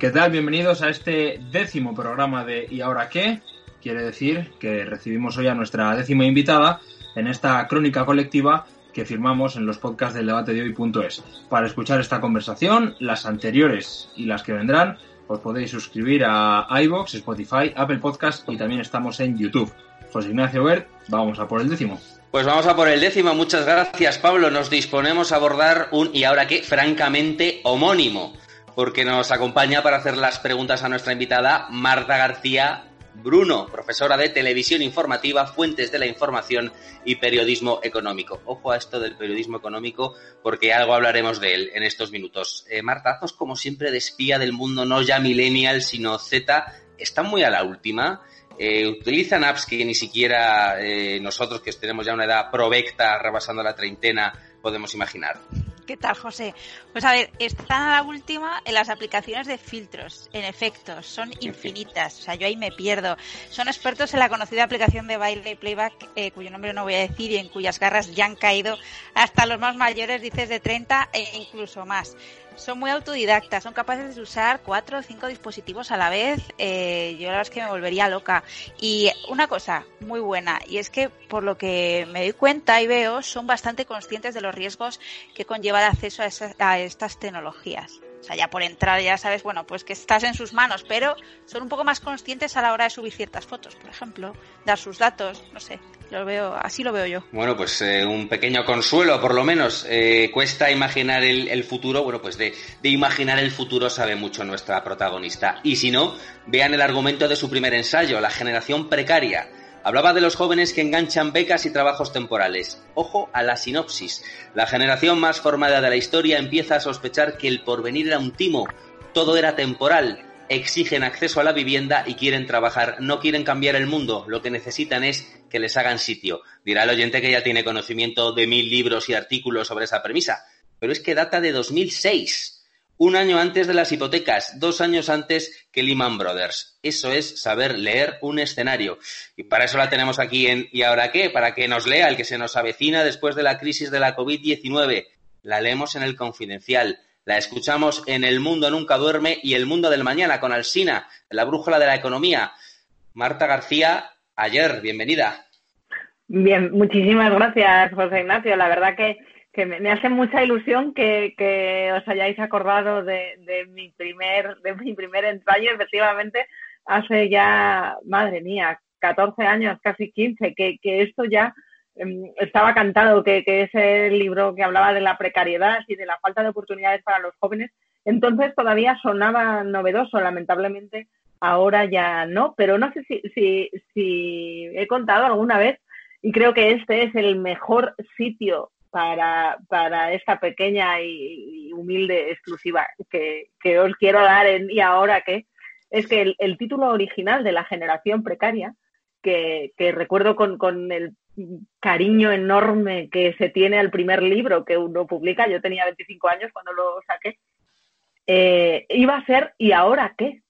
¿Qué tal? Bienvenidos a este décimo programa de ¿Y ahora qué? Quiere decir que recibimos hoy a nuestra décima invitada en esta crónica colectiva que firmamos en los podcasts del debate de hoy.es. Para escuchar esta conversación, las anteriores y las que vendrán, os podéis suscribir a iBox, Spotify, Apple Podcast y también estamos en YouTube. José Ignacio Bert, vamos a por el décimo. Pues vamos a por el décimo. Muchas gracias, Pablo. Nos disponemos a abordar un y ahora qué, francamente homónimo, porque nos acompaña para hacer las preguntas a nuestra invitada Marta García Bruno, profesora de televisión informativa, fuentes de la información y periodismo económico. Ojo a esto del periodismo económico porque algo hablaremos de él en estos minutos. Eh, Marta, Azos, como siempre, de espía del mundo, no ya millennial, sino Z, están muy a la última. Eh, utilizan apps que ni siquiera eh, nosotros, que tenemos ya una edad provecta, rebasando la treintena, podemos imaginar. ¿Qué tal, José? Pues a ver, están a la última en las aplicaciones de filtros, en efectos, son infinitas, o sea, yo ahí me pierdo. Son expertos en la conocida aplicación de baile y playback, eh, cuyo nombre no voy a decir y en cuyas garras ya han caído hasta los más mayores, dices de 30 e incluso más son muy autodidactas, son capaces de usar cuatro o cinco dispositivos a la vez. Eh, yo la verdad es que me volvería loca. Y una cosa muy buena, y es que por lo que me doy cuenta y veo, son bastante conscientes de los riesgos que conlleva el acceso a, a estas tecnologías. O sea, ya por entrar ya sabes, bueno, pues que estás en sus manos, pero son un poco más conscientes a la hora de subir ciertas fotos, por ejemplo, dar sus datos, no sé, lo veo, así lo veo yo. Bueno, pues eh, un pequeño consuelo, por lo menos. Eh, cuesta imaginar el, futuro, bueno, pues de, de imaginar el futuro sabe mucho nuestra protagonista. Y si no, vean el argumento de su primer ensayo, la generación precaria Hablaba de los jóvenes que enganchan becas y trabajos temporales. Ojo a la sinopsis. La generación más formada de la historia empieza a sospechar que el porvenir era un timo, todo era temporal, exigen acceso a la vivienda y quieren trabajar, no quieren cambiar el mundo, lo que necesitan es que les hagan sitio. Dirá el oyente que ya tiene conocimiento de mil libros y artículos sobre esa premisa, pero es que data de 2006 un año antes de las hipotecas, dos años antes que Lehman Brothers. Eso es saber leer un escenario. Y para eso la tenemos aquí en ¿Y ahora qué? Para que nos lea el que se nos avecina después de la crisis de la COVID-19. La leemos en el Confidencial. La escuchamos en El Mundo Nunca Duerme y El Mundo del Mañana con Alsina, la brújula de la economía. Marta García, ayer, bienvenida. Bien, muchísimas gracias, José Ignacio. La verdad que que me, hace mucha ilusión que, os hayáis acordado de, mi primer de mi primer ensayo, efectivamente, hace ya, madre mía, 14 años, casi 15, que, esto ya em, estaba cantado, que, que ese libro que hablaba de la precariedad y de la falta de oportunidades para los jóvenes, entonces todavía sonaba novedoso, lamentablemente ahora ya no, pero no sé si, si he contado alguna vez y creo que este es el mejor sitio para, para esta pequeña y, humilde exclusiva que, os quiero dar en y ahora que es que el, título original de la generación precaria, que, recuerdo con, con, el cariño enorme que se tiene al primer libro que uno publica, yo tenía 25 años cuando lo saqué, eh, iba a ser ¿y ahora qué?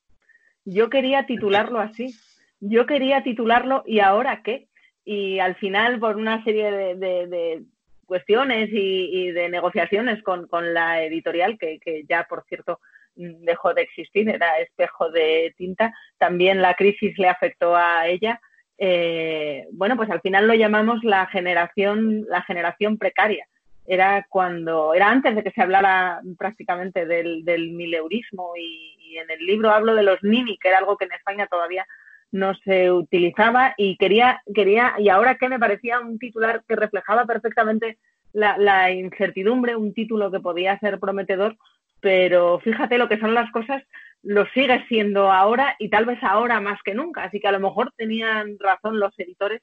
Yo quería titularlo así, yo quería titularlo ¿y ahora qué? Y al final, por una serie de cuestiones y, de negociaciones con, la editorial, que, ya, por cierto, dejó de existir, era espejo de tinta, también la crisis le afectó a ella. Eh, bueno, pues al final lo llamamos la generación, la generación precaria. Era cuando, era antes de que se hablara prácticamente del, del mileurismo y, y, en el libro hablo de los nini, que era algo que en España todavía no se utilizaba y quería, quería, y ahora que me parecía un titular que reflejaba perfectamente la, incertidumbre, un título que podía ser prometedor, pero fíjate lo que son las cosas, lo sigue siendo ahora y tal vez ahora más que nunca. Así que a lo mejor tenían razón los editores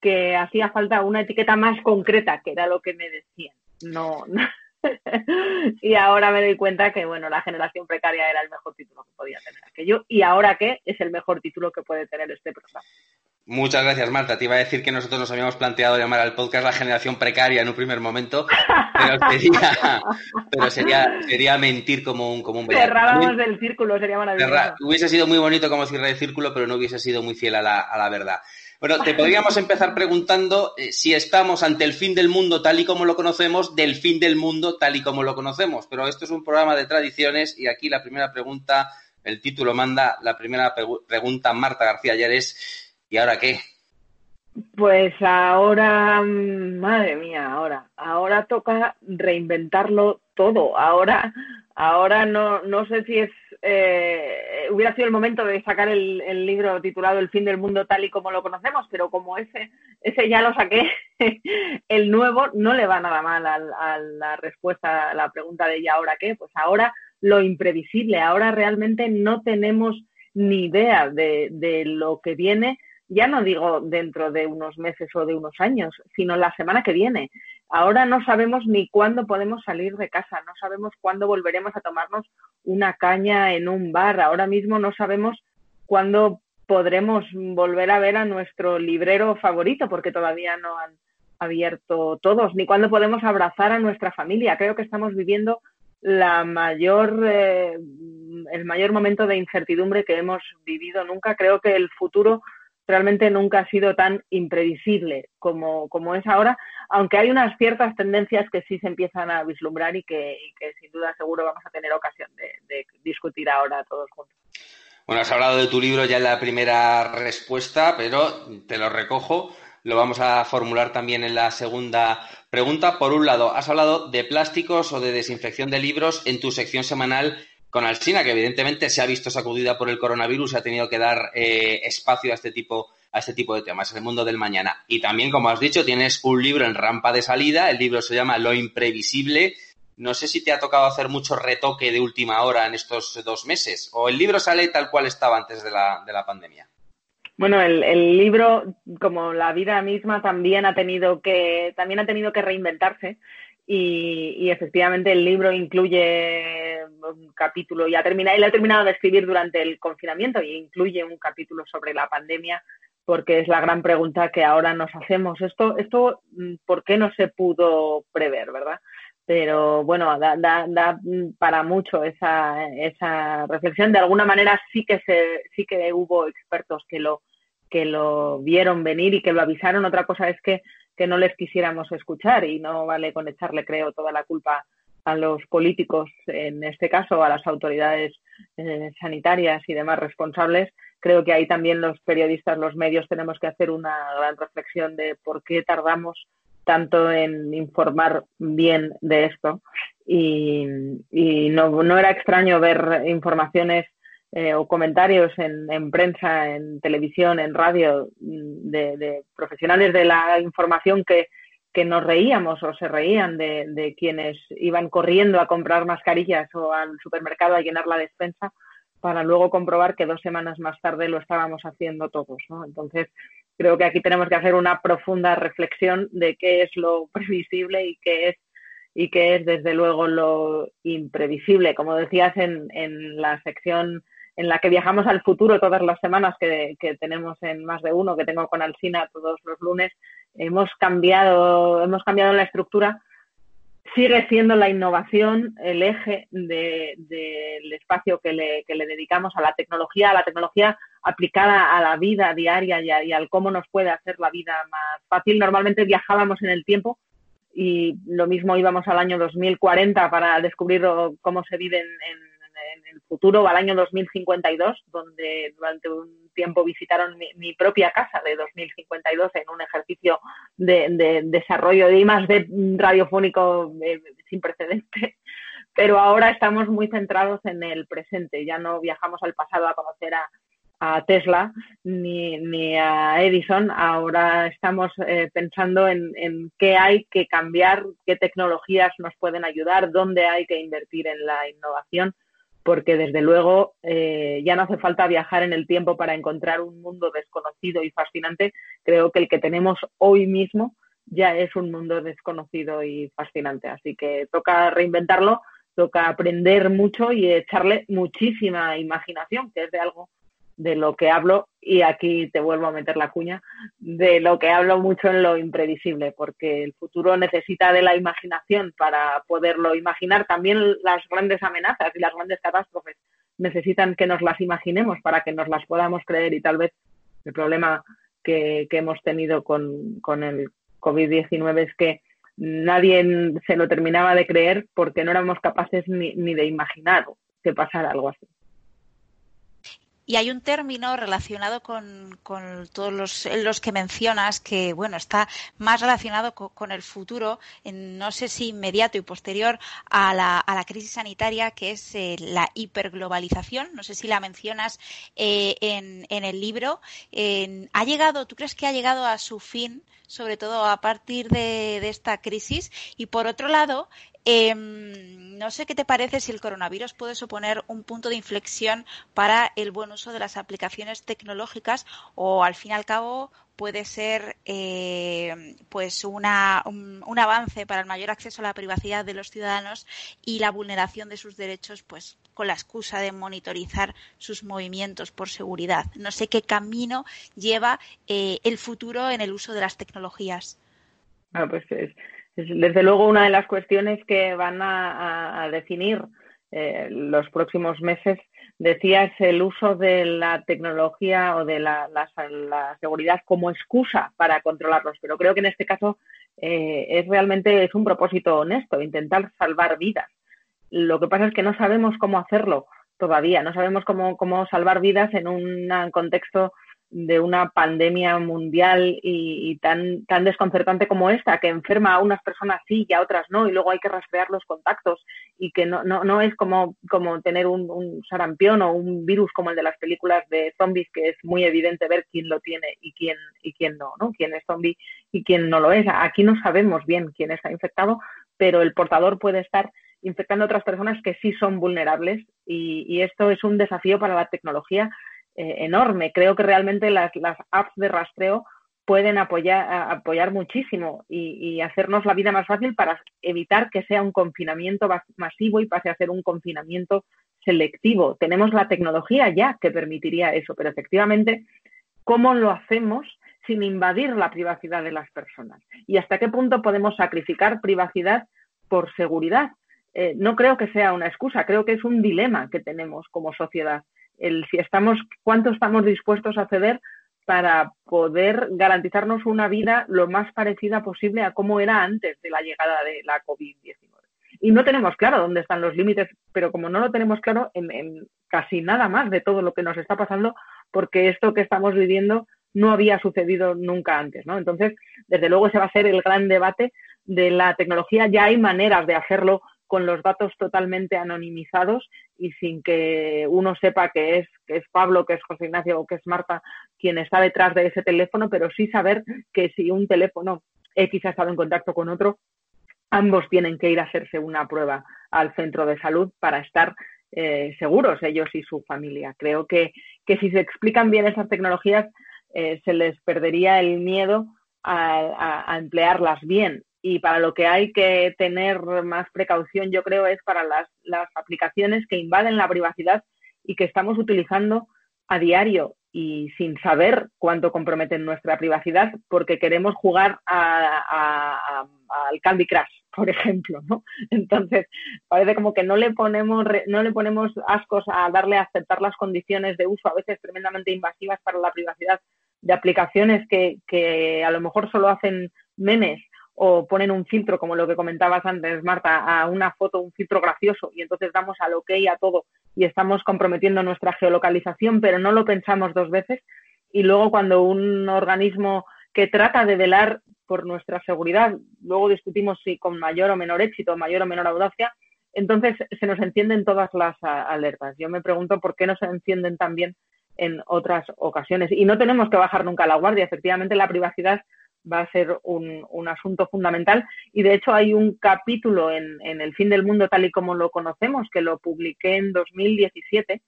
que hacía falta una etiqueta más concreta, que era lo que me decían. No, no, y ahora me doy cuenta que, bueno, la generación precaria era el mejor título que podía tener aquello. Y ahora qué es el mejor título que puede tener este programa. Muchas gracias, Marta. Te iba a decir que nosotros nos habíamos planteado llamar al podcast la generación precaria en un primer momento, pero sería, sería, mentir como un, como un Cerrábamos el círculo, sería maravilloso. hubiese sido muy bonito como cierre de círculo, pero no hubiese sido muy fiel a la, a la verdad. Bueno, te podríamos empezar preguntando eh, si estamos ante el fin del mundo tal y como lo conocemos, del fin del mundo tal y como lo conocemos. Pero esto es un programa de tradiciones y aquí la primera pregunta el título manda. La primera pregunta, Marta García ayer es, ¿y ahora qué? Pues ahora, madre mía, ahora, ahora toca reinventarlo todo. Ahora, ahora no, no sé si es, eh, hubiera sido el momento de sacar el, libro titulado El fin del mundo tal y como lo conocemos, pero como ese, ese ya lo saqué, el nuevo no le va nada mal a, a la respuesta a la pregunta de ¿y ahora qué? Pues ahora lo imprevisible, ahora realmente no tenemos ni idea de, de lo que viene ya no digo dentro de unos meses o de unos años, sino la semana que viene. Ahora no sabemos ni cuándo podemos salir de casa, no sabemos cuándo volveremos a tomarnos una caña en un bar, ahora mismo no sabemos cuándo podremos volver a ver a nuestro librero favorito, porque todavía no han abierto todos, ni cuándo podemos abrazar a nuestra familia. Creo que estamos viviendo la mayor, eh, el mayor momento de incertidumbre que hemos vivido nunca. Creo que el futuro realmente nunca ha sido tan imprevisible como, como es ahora, aunque hay unas ciertas tendencias que sí se empiezan a vislumbrar y que, sin duda seguro vamos a tener ocasión de, discutir ahora todos juntos. Bueno, has hablado de tu libro ya en la primera respuesta, pero te lo recojo. Lo vamos a formular también en la segunda pregunta. Por un lado, has hablado de plásticos o de desinfección de libros en tu sección semanal con Alsina, que evidentemente se ha visto sacudida por el coronavirus y ha tenido que dar eh, espacio a este tipo a este tipo de temas, el mundo del mañana. Y también, como has dicho, tienes un libro en rampa de salida, el libro se llama Lo imprevisible. No sé si te ha tocado hacer mucho retoque de última hora en estos dos meses, o el libro sale tal cual estaba antes de la, de la pandemia. Bueno, el, el, libro, como la vida misma, también ha tenido que, también ha tenido que reinventarse y, efectivamente el libro incluye un capítulo, ya termina, y lo he terminado de escribir durante el confinamiento y incluye un capítulo sobre la pandemia porque es la gran pregunta que ahora nos hacemos. Esto, esto ¿por qué no se pudo prever, verdad? Pero bueno, da, da, da para mucho esa, esa reflexión. De alguna manera sí que se, sí que hubo expertos que lo, que lo vieron venir y que lo avisaron. Otra cosa es que que no les quisiéramos escuchar y no vale con echarle, creo, toda la culpa a los políticos, en este caso a las autoridades eh, sanitarias y demás responsables. Creo que ahí también los periodistas, los medios tenemos que hacer una gran reflexión de por qué tardamos tanto en informar bien de esto y, y no, no, era extraño ver informaciones eh, o comentarios en, prensa, en televisión, en radio, mm, de, profesionales de la información que, nos reíamos o se reían de, quienes iban corriendo a comprar mascarillas o al supermercado a llenar la despensa para luego comprobar que dos semanas más tarde lo estábamos haciendo todos. Entonces, creo que aquí tenemos que hacer una profunda reflexión de qué es lo previsible y qué es y qué es desde luego lo imprevisible. Como decías en, en la sección en la que viajamos al futuro todas las semanas que, tenemos en más de uno, que tengo con Alsina todos los lunes, hemos cambiado, hemos cambiado la estructura. Sigue siendo la innovación el eje del espacio que le, que le, dedicamos a la tecnología, a la tecnología aplicada a la vida diaria y, y, al cómo nos puede hacer la vida más fácil. Normalmente viajábamos en el tiempo y lo mismo íbamos al año 2040 para descubrir cómo se vive en en el futuro, al año 2052, donde durante un tiempo visitaron mi, propia casa de 2052 en un ejercicio de, desarrollo de más de radiofónico eh, sin precedentes. Pero ahora estamos muy centrados en el presente, ya no viajamos al pasado a conocer a, Tesla ni, ni, a Edison. Ahora estamos eh, pensando en, en, qué hay que cambiar, qué tecnologías nos pueden ayudar, dónde hay que invertir en la innovación porque desde luego eh, ya no hace falta viajar en el tiempo para encontrar un mundo desconocido y fascinante. Creo que el que tenemos hoy mismo ya es un mundo desconocido y fascinante. Así que toca reinventarlo, toca aprender mucho y echarle muchísima imaginación, que es de algo de lo que hablo, y aquí te vuelvo a meter la cuña, de lo que hablo mucho en lo imprevisible, porque el futuro necesita de la imaginación para poderlo imaginar. También las grandes amenazas y las grandes catástrofes necesitan que nos las imaginemos para que nos las podamos creer y tal vez el problema que, hemos tenido con, con el COVID-19 es que nadie se lo terminaba de creer porque no éramos capaces ni, ni de imaginar que pasara algo así. Y hay un término relacionado con, todos los, que mencionas que, bueno, está más relacionado con, el futuro, en, no sé si inmediato y posterior a la, crisis sanitaria, que es eh, la hiperglobalización. No sé si la mencionas eh, en, en, el libro. ¿Ha llegado, tú crees que ha llegado a su fin, sobre todo a partir de, de esta crisis? Y por otro lado, Em, no sé qué te parece si el coronavirus puede suponer un punto de inflexión para el buen uso de las aplicaciones tecnológicas o al fin y al cabo puede ser eh, pues una, un, avance para el mayor acceso a la privacidad de los ciudadanos y la vulneración de sus derechos pues con la excusa de monitorizar sus movimientos por seguridad. No sé qué camino lleva eh, el futuro en el uso de las tecnologías. Ah, pues desde luego una de las cuestiones que van a, definir eh, los próximos meses, decía, es el uso de la tecnología o de la, seguridad como excusa para controlarlos. Pero creo que en este caso eh, es realmente es un propósito honesto, intentar salvar vidas. Lo que pasa es que no sabemos cómo hacerlo todavía, no sabemos cómo, cómo salvar vidas en un contexto de una pandemia mundial y, tan, tan desconcertante como esta, que enferma a unas personas sí y a otras no, y luego hay que rastrear los contactos y que no, no, no es como, como tener un, un, sarampión o un virus como el de las películas de zombies, que es muy evidente ver quién lo tiene y quién, y quién no, ¿no? Quién es zombie y quién no lo es. Aquí no sabemos bien quién está infectado, pero el portador puede estar infectando a otras personas que sí son vulnerables y, y esto es un desafío para la tecnología eh, enorme. Creo que realmente las, apps de rastreo pueden apoyar, apoyar muchísimo y, hacernos la vida más fácil para evitar que sea un confinamiento masivo y pase a ser un confinamiento selectivo. Tenemos la tecnología ya que permitiría eso, pero efectivamente, ¿cómo lo hacemos sin invadir la privacidad de las personas? ¿Y hasta qué punto podemos sacrificar privacidad por seguridad? Eh, no creo que sea una excusa, creo que es un dilema que tenemos como sociedad el si estamos, cuánto estamos dispuestos a ceder para poder garantizarnos una vida lo más parecida posible a cómo era antes de la llegada de la COVID-19. Y no tenemos claro dónde están los límites, pero como no lo tenemos claro en, casi nada más de todo lo que nos está pasando, porque esto que estamos viviendo no había sucedido nunca antes, ¿no? Entonces, desde luego ese va a ser el gran debate de la tecnología. Ya hay maneras de hacerlo con los datos totalmente anonimizados y sin que uno sepa que es, que es Pablo, que es José Ignacio o que es Marta quien está detrás de ese teléfono, pero sí saber que si un teléfono X ha estado en contacto con otro, ambos tienen que ir a hacerse una prueba al centro de salud para estar eh, seguros ellos y su familia. Creo que, que si se explican bien esas tecnologías, eh, se les perdería el miedo a emplearlas bien y para lo que hay que tener más precaución, yo creo, es para las, las aplicaciones que invaden la privacidad y que estamos utilizando a diario y sin saber cuánto comprometen nuestra privacidad porque queremos jugar al Candy Crush, por ejemplo, ¿no? Entonces, parece como que no le ponemos no le ponemos ascos a darle a aceptar las condiciones de uso a veces tremendamente invasivas para la privacidad de aplicaciones que, que a lo mejor solo hacen memes o ponen un filtro, como lo que comentabas antes, Marta, a una foto, un filtro gracioso, y entonces damos al ok a todo y estamos comprometiendo nuestra geolocalización, pero no lo pensamos dos veces. Y luego cuando un organismo que trata de velar por nuestra seguridad, luego discutimos si con mayor o menor éxito, mayor o menor audacia, entonces se nos encienden todas las alertas. Yo me pregunto por qué no se encienden también en otras ocasiones. Y no tenemos que bajar nunca la guardia. Efectivamente, la privacidad va a ser un, un, asunto fundamental. Y de hecho hay un capítulo en, en, El fin del mundo tal y como lo conocemos, que lo publiqué en 2017.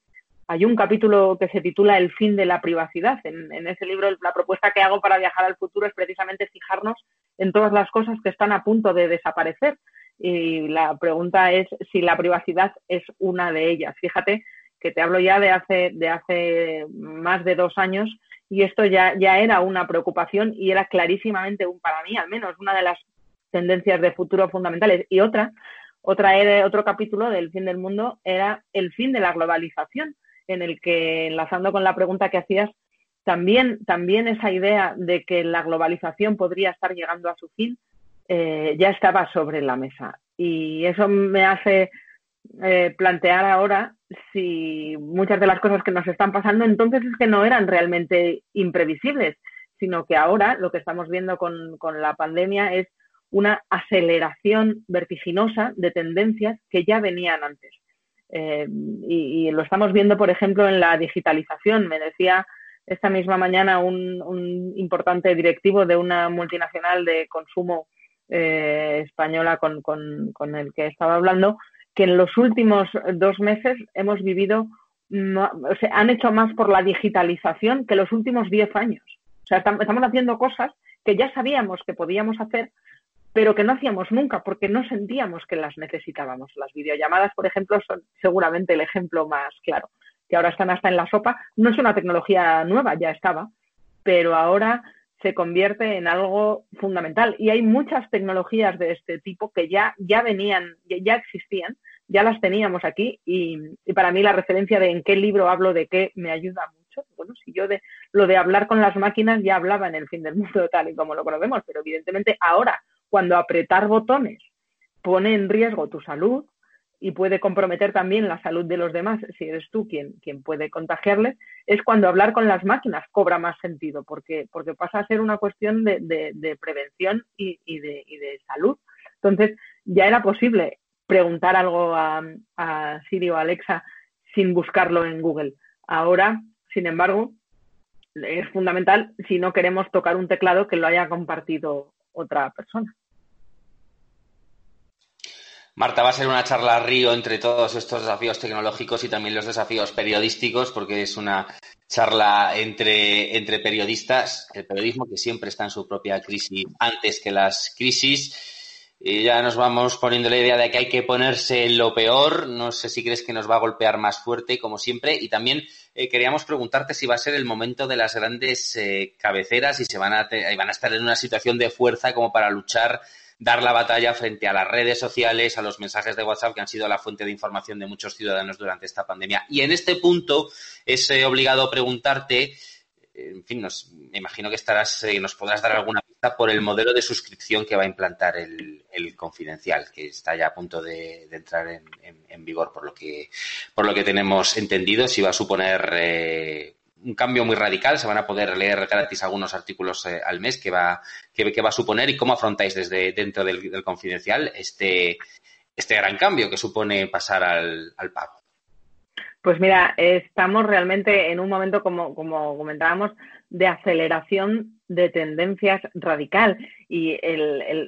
Hay un capítulo que se titula El fin de la privacidad. En, en ese libro la propuesta que hago para viajar al futuro es precisamente fijarnos en todas las cosas que están a punto de desaparecer. Y la pregunta es si la privacidad es una de ellas. Fíjate que te hablo ya de hace, de hace más de dos años y esto ya, ya era una preocupación y era clarísimamente, un, para mí al menos, una de las tendencias de futuro fundamentales. Y otra, otra era, otro capítulo del fin del mundo era el fin de la globalización, en el que, enlazando con la pregunta que hacías, también, también esa idea de que la globalización podría estar llegando a su fin eh, ya estaba sobre la mesa. Y eso me hace eh, plantear ahora si muchas de las cosas que nos están pasando entonces es que no eran realmente imprevisibles, sino que ahora lo que estamos viendo con, la pandemia es una aceleración vertiginosa de tendencias que ya venían antes. Eh, y, lo estamos viendo, por ejemplo, en la digitalización. Me decía esta misma mañana un, importante directivo de una multinacional de consumo eh, española con, con, el que estaba hablando, que en los últimos dos meses hemos vivido, o sea, han hecho más por la digitalización que los últimos diez años. O sea, estamos haciendo cosas que ya sabíamos que podíamos hacer, pero que no hacíamos nunca porque no sentíamos que las necesitábamos. Las videollamadas, por ejemplo, son seguramente el ejemplo más claro, que ahora están hasta en la sopa. No es una tecnología nueva, ya estaba, pero ahora se convierte en algo fundamental. Y hay muchas tecnologías de este tipo que ya, ya venían, ya existían, ya las teníamos aquí y, para mí la referencia de en qué libro hablo de qué me ayuda mucho. Bueno, si yo de lo de hablar con las máquinas ya hablaba en el fin del mundo tal y como lo conocemos, pero evidentemente ahora cuando apretar botones pone en riesgo tu salud y puede comprometer también la salud de los demás, si eres tú quien, quien puede contagiarles, es cuando hablar con las máquinas cobra más sentido, porque, porque pasa a ser una cuestión de, de, prevención y, y, de, y, de, salud. Entonces, ya era posible preguntar algo a, a Siri o Alexa sin buscarlo en Google. Ahora, sin embargo, es fundamental si no queremos tocar un teclado que lo haya compartido otra persona. Marta, va a ser una charla río entre todos estos desafíos tecnológicos y también los desafíos periodísticos, porque es una charla entre, entre periodistas, el periodismo que siempre está en su propia crisis antes que las crisis y ya nos vamos poniendo la idea de que hay que ponerse lo peor. No sé si crees que nos va a golpear más fuerte, como siempre. Y también eh, queríamos preguntarte si va a ser el momento de las grandes eh, cabeceras y se van a, van a estar en una situación de fuerza como para luchar dar la batalla frente a las redes sociales, a los mensajes de WhatsApp que han sido la fuente de información de muchos ciudadanos durante esta pandemia. Y en este punto es eh, obligado preguntarte en fin, me imagino que estarás, eh, nos podrás dar alguna pista por el modelo de suscripción que va a implantar el, confidencial, que está ya a punto de, entrar en, vigor, por lo que, por lo que tenemos entendido, si va a suponer eh, un cambio muy radical, se van a poder leer gratis algunos artículos eh, al mes que va, que, va a suponer y cómo afrontáis desde dentro del, confidencial este, este gran cambio que supone pasar al, al pago. Pues mira, estamos realmente en un momento, como, como comentábamos, de aceleración de tendencias radical y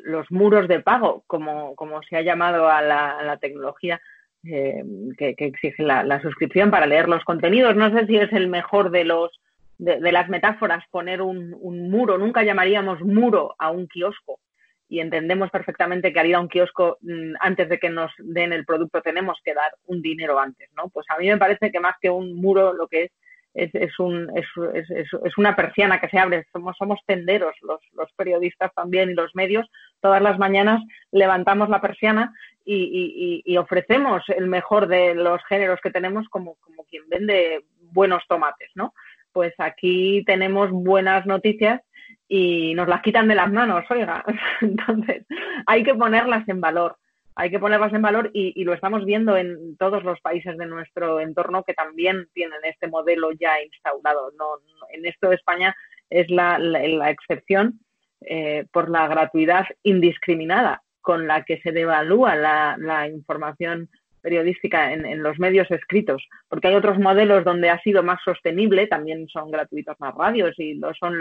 los muros de pago, como, como se ha llamado a la, tecnología eh, que, exige la, suscripción para leer los contenidos. No sé si es el mejor de los de, las metáforas poner un, un, muro. Nunca llamaríamos muro a un kiosco y entendemos perfectamente que al ir a un kiosco mm, antes de que nos den el producto tenemos que dar un dinero antes, ¿no? Pues a mí me parece que más que un muro lo que es es, es, un, es, es, una persiana que se abre, somos, somos tenderos los, los, periodistas también y los medios, todas las mañanas levantamos la persiana y, y, ofrecemos el mejor de los géneros que tenemos como, como quien vende buenos tomates, ¿no? Pues aquí tenemos buenas noticias y nos las quitan de las manos, oiga. Entonces, hay que ponerlas en valor, hay que ponerlas en valor y, lo estamos viendo en todos los países de nuestro entorno que también tienen este modelo ya instaurado. No, en esto España es la, la, excepción eh, por la gratuidad indiscriminada con la que se devalúa la, información periodística en, los medios escritos, porque hay otros modelos donde ha sido más sostenible, también son gratuitos las radios y lo son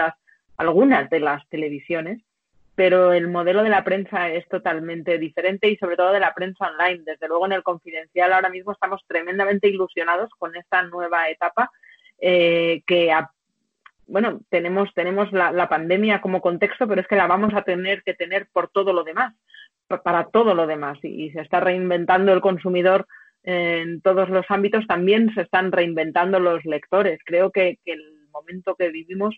algunas de las televisiones, pero el modelo de la prensa es totalmente diferente y sobre todo de la prensa online. Desde luego en el confidencial ahora mismo estamos tremendamente ilusionados con esta nueva etapa eh, que bueno, tenemos, tenemos la, pandemia como contexto, pero es que la vamos a tener que tener por todo lo demás, para todo lo demás. Y, se está reinventando el consumidor en todos los ámbitos, también se están reinventando los lectores. Creo que el momento que vivimos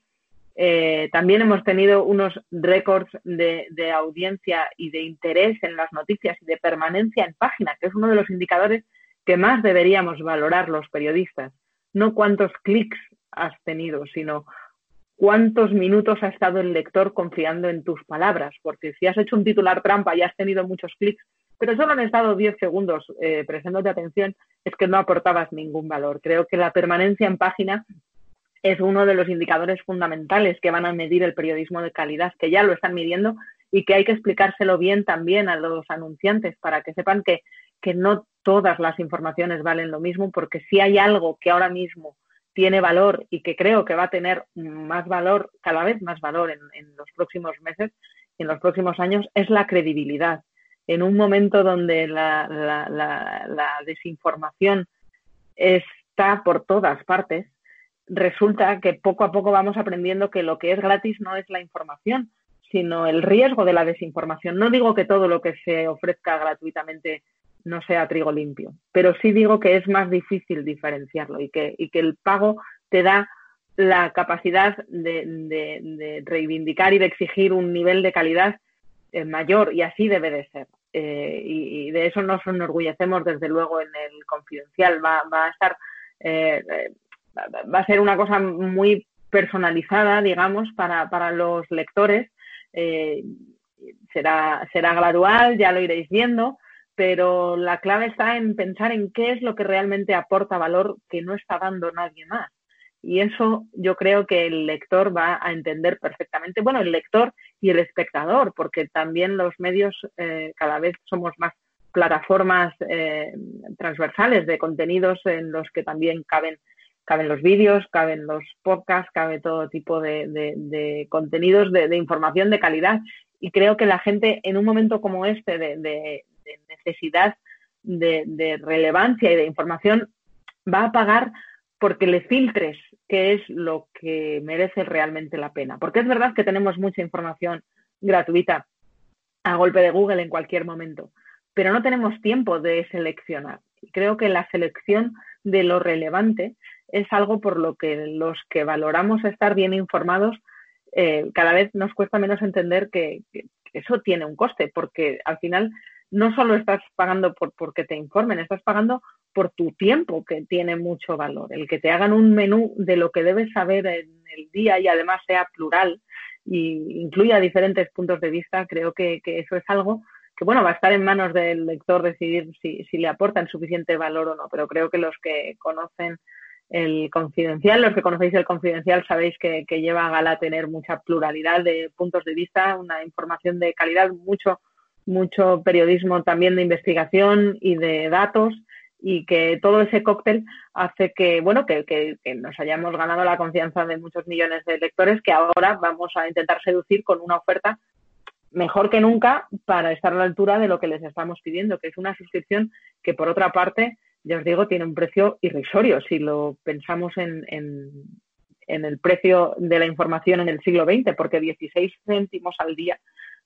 eh, también hemos tenido unos récords de, audiencia y de interés en las noticias y de permanencia en página, que es uno de los indicadores que más deberíamos valorar los periodistas. No cuántos clics has tenido, sino cuántos minutos ha estado el lector confiando en tus palabras. Porque si has hecho un titular trampa y has tenido muchos clics, pero solo han estado 10 segundos eh, prestándote atención, es que no aportabas ningún valor. Creo que la permanencia en página es uno de los indicadores fundamentales que van a medir el periodismo de calidad, que ya lo están midiendo y que hay que explicárselo bien también a los anunciantes para que sepan que, que no todas las informaciones valen lo mismo, porque si hay algo que ahora mismo tiene valor y que creo que va a tener más valor, cada vez más valor en, los próximos meses, en los próximos años, es la credibilidad. En un momento donde la desinformación está por todas partes, resulta que poco a poco vamos aprendiendo que lo que es gratis no es la información, sino el riesgo de la desinformación. No digo que todo lo que se ofrezca gratuitamente no sea trigo limpio, pero sí digo que es más difícil diferenciarlo y que, y que el pago te da la capacidad de, reivindicar y de exigir un nivel de calidad eh, mayor y así debe de ser. Eh, y, de eso nos enorgullecemos desde luego en el confidencial. Va, va a estar, eh, va a ser una cosa muy personalizada, digamos, para, para los lectores será, será gradual, ya lo iréis viendo, pero la clave está en pensar en qué es lo que realmente aporta valor que no está dando nadie más. Y eso yo creo que el lector va a entender perfectamente. Bueno, el lector y el espectador, porque también los medios eh, cada vez somos más plataformas eh, transversales de contenidos en los que también caben caben los vídeos, caben los podcasts, cabe todo tipo de, contenidos de, información de calidad. Y creo que la gente en un momento como este de, necesidad de, relevancia y de información va a pagar porque le filtres qué es lo que merece realmente la pena. Porque es verdad que tenemos mucha información gratuita a golpe de Google en cualquier momento, pero no tenemos tiempo de seleccionar. Creo que la selección de lo relevante es algo por lo que los que valoramos estar bien informados eh, cada vez nos cuesta menos entender que, eso tiene un coste, porque al final no solo estás pagando por porque te informen, estás pagando por tu tiempo, que tiene mucho valor. El que te hagan un menú de lo que debes saber en el día y además sea plural y incluya diferentes puntos de vista, creo que, eso es algo que, bueno, va a estar en manos del lector decidir si, si le aportan suficiente valor o no, pero creo que los que conocen el confidencial. Los que conocéis el confidencial sabéis que, lleva a gala tener mucha pluralidad de puntos de vista, una información de calidad, mucho, mucho periodismo también de investigación y de datos y que todo ese cóctel hace que, bueno, que, que, nos hayamos ganado la confianza de muchos millones de lectores que ahora vamos a intentar seducir con una oferta mejor que nunca para estar a la altura de lo que les estamos pidiendo, que es una suscripción que, por otra parte, ya os digo, tiene un precio irrisorio. Si lo pensamos en, en, el precio de la información en el siglo XX, porque 16 céntimos al día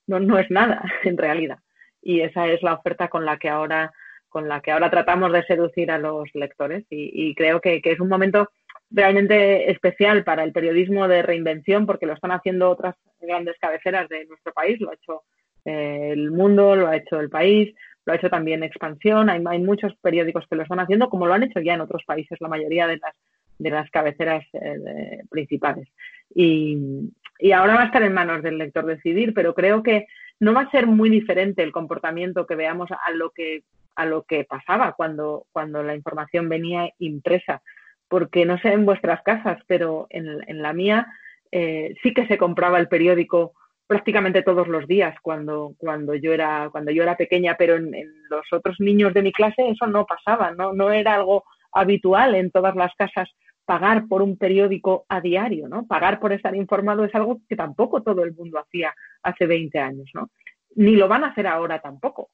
no, no es nada en realidad. Y esa es la oferta con la que ahora con la que ahora tratamos de seducir a los lectores y, creo que, es un momento realmente especial para el periodismo de reinvención porque lo están haciendo otras grandes cabeceras de nuestro país, lo ha hecho eh, el mundo, lo ha hecho el país, lo ha hecho también Expansión, hay, hay, muchos periódicos que lo están haciendo, como lo han hecho ya en otros países, la mayoría de las, de las cabeceras eh, principales. Y, y, ahora va a estar en manos del lector decidir, pero creo que no va a ser muy diferente el comportamiento que veamos a lo que, a lo que pasaba cuando, cuando la información venía impresa. Porque no sé en vuestras casas, pero en, en la mía eh, sí que se compraba el periódico prácticamente todos los días cuando, cuando, yo, era, cuando yo era pequeña, pero en, los otros niños de mi clase eso no pasaba, ¿no? no era algo habitual en todas las casas pagar por un periódico a diario, ¿no? Pagar por estar informado es algo que tampoco todo el mundo hacía hace 20 años, ¿no? Ni lo van a hacer ahora tampoco,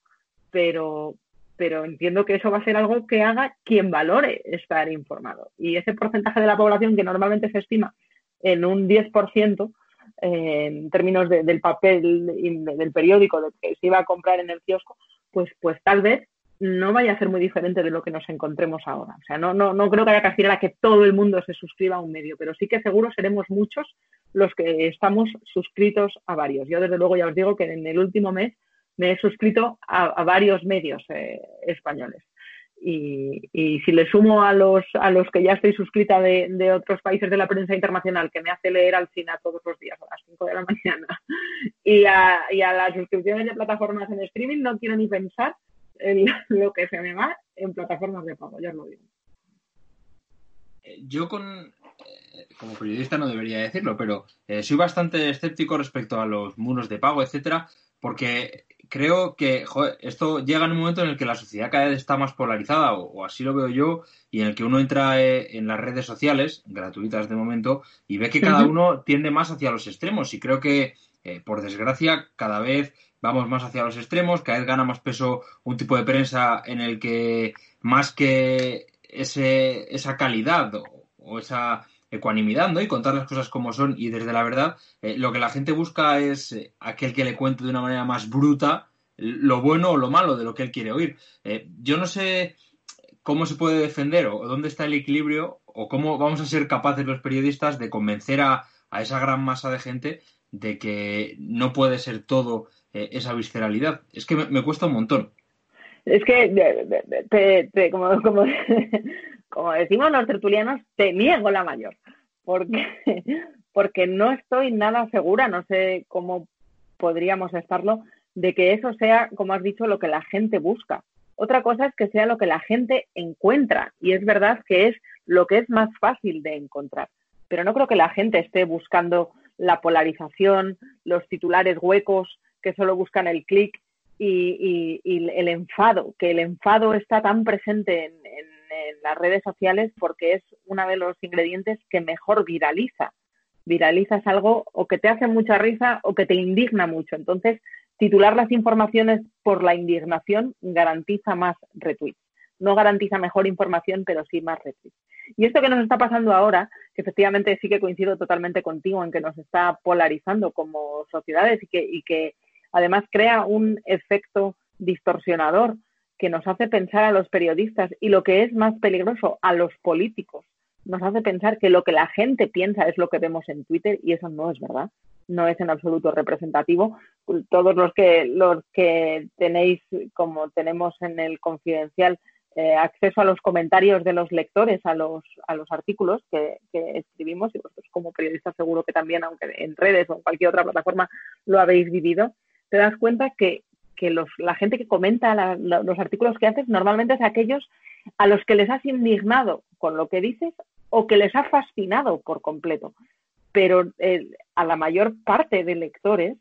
pero, pero entiendo que eso va a ser algo que haga quien valore estar informado. Y ese porcentaje de la población que normalmente se estima en un 10%, en términos del papel del periódico de que se iba a comprar en el kiosco, pues, pues tal vez no vaya a ser muy diferente de lo que nos encontremos ahora. O sea, no, no, no creo que haya que aspirar a que todo el mundo se suscriba a un medio, pero sí que seguro seremos muchos los que estamos suscritos a varios. Yo, desde luego, ya os digo que en el último mes me he suscrito a, varios medios eh, españoles. Y, y, si le sumo a los, a los que ya estoy suscrita de, de, otros países de la prensa internacional, que me hace leer al cine todos los días a las 5 de la mañana, y a, y a las suscripciones de plataformas en streaming, no quiero ni pensar lo que se me va en plataformas de pago, ya os lo digo. Eh, yo con, eh, como periodista no debería decirlo, pero eh, soy bastante escéptico respecto a los muros de pago, etcétera, porque creo que esto llega en un momento en el que la sociedad cada vez está más polarizada, o, así lo veo yo, y en el que uno entra en las redes sociales, gratuitas de momento, y ve que cada uno tiende más hacia los extremos. Y creo que, por desgracia, cada vez vamos más hacia los extremos, cada vez gana más peso un tipo de prensa en el que más que ese, esa calidad o esa ecuanimidad, ¿no? Y contar las cosas como son y desde la verdad, eh, lo que la gente busca es eh, aquel que le cuente de una manera más bruta lo bueno o lo malo de lo que él quiere oír. Eh, yo no sé cómo se puede defender o dónde está el equilibrio o cómo vamos a ser capaces los periodistas de convencer a, esa gran masa de gente de que no puede ser todo esa visceralidad. Es que me, cuesta un montón. Es que, te, como, como, como decimos los tertulianos, te niego la mayor, porque, porque no estoy nada segura, no sé cómo podríamos estarlo, de que eso sea, como has dicho, lo que la gente busca. Otra cosa es que sea lo que la gente encuentra, y es verdad que es lo que es más fácil de encontrar. Pero no creo que la gente esté buscando la polarización, los titulares huecos que solo buscan el clic y, el enfado, que el enfado está tan presente en, las redes sociales porque es uno de los ingredientes que mejor viraliza. Viralizas algo o que te hace mucha risa o que te indigna mucho. Entonces, titular las informaciones por la indignación garantiza más retweets. No garantiza mejor información, pero sí más retweets. Y esto que nos está pasando ahora, que efectivamente sí que coincido totalmente contigo en que nos está polarizando como sociedades y que además crea un efecto distorsionador que nos hace pensar a los periodistas y lo que es más peligroso, a los políticos. Nos hace pensar que lo que la gente piensa es lo que vemos en Twitter y eso no es verdad. No es en absoluto representativo. Todos los que, los que tenéis, como tenemos en el confidencial, eh, acceso a los comentarios de los lectores a los, a los artículos que, que, escribimos, y vosotros como periodistas seguro que también, aunque en redes o en cualquier otra plataforma lo habéis vivido, te das cuenta que que los, la gente que comenta los artículos que haces normalmente es aquellos a los que les has indignado con lo que dices o que les ha fascinado por completo. Pero eh, a la mayor parte de lectores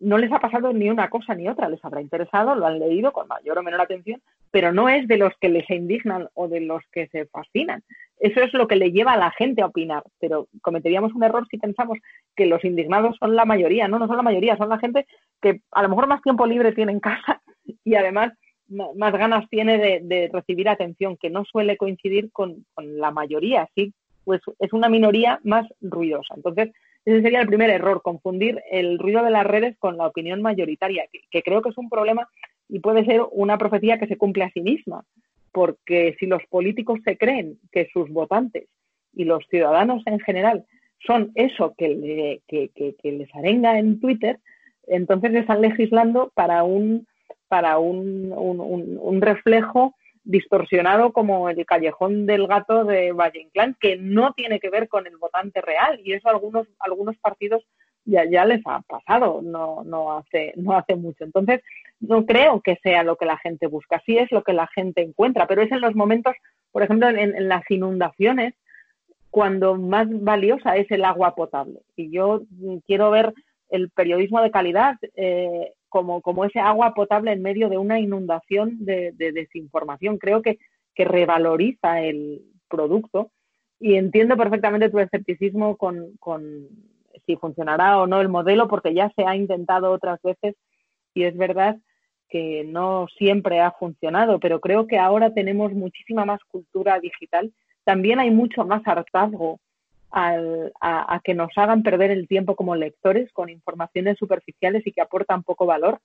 no les ha pasado ni una cosa ni otra, les habrá interesado, lo han leído con mayor o menor atención, pero no es de los que les indignan o de los que se fascinan. Eso es lo que le lleva a la gente a opinar, pero cometeríamos un error si pensamos que los indignados son la mayoría, no, no son la mayoría, son la gente que a lo mejor más tiempo libre tiene en casa y además más ganas tiene de, recibir atención, que no suele coincidir con, con la mayoría, sí, pues es una minoría más ruidosa. Entonces, ese sería el primer error, confundir el ruido de las redes con la opinión mayoritaria, que, creo que es un problema y puede ser una profecía que se cumple a sí misma, porque si los políticos se creen que sus votantes y los ciudadanos en general son eso que, les arenga en Twitter, entonces están legislando para un, para un reflejo distorsionado como el callejón del gato de Valle Inclán, que no tiene que ver con el votante real y eso a algunos, algunos partidos ya, ya les ha pasado, no, no, hace, no hace mucho. Entonces, no creo que sea lo que la gente busca, sí es lo que la gente encuentra, pero es en los momentos, por ejemplo, en, las inundaciones, cuando más valiosa es el agua potable. Y yo quiero ver el periodismo de calidad eh, como, como ese agua potable en medio de una inundación de, desinformación. Creo que, que revaloriza el producto y entiendo perfectamente tu escepticismo con, con si funcionará o no el modelo, porque ya se ha intentado otras veces y es verdad que no siempre ha funcionado, pero creo que ahora tenemos muchísima más cultura digital. También hay mucho más hartazgo a, que nos hagan perder el tiempo como lectores con informaciones superficiales y que aportan poco valor.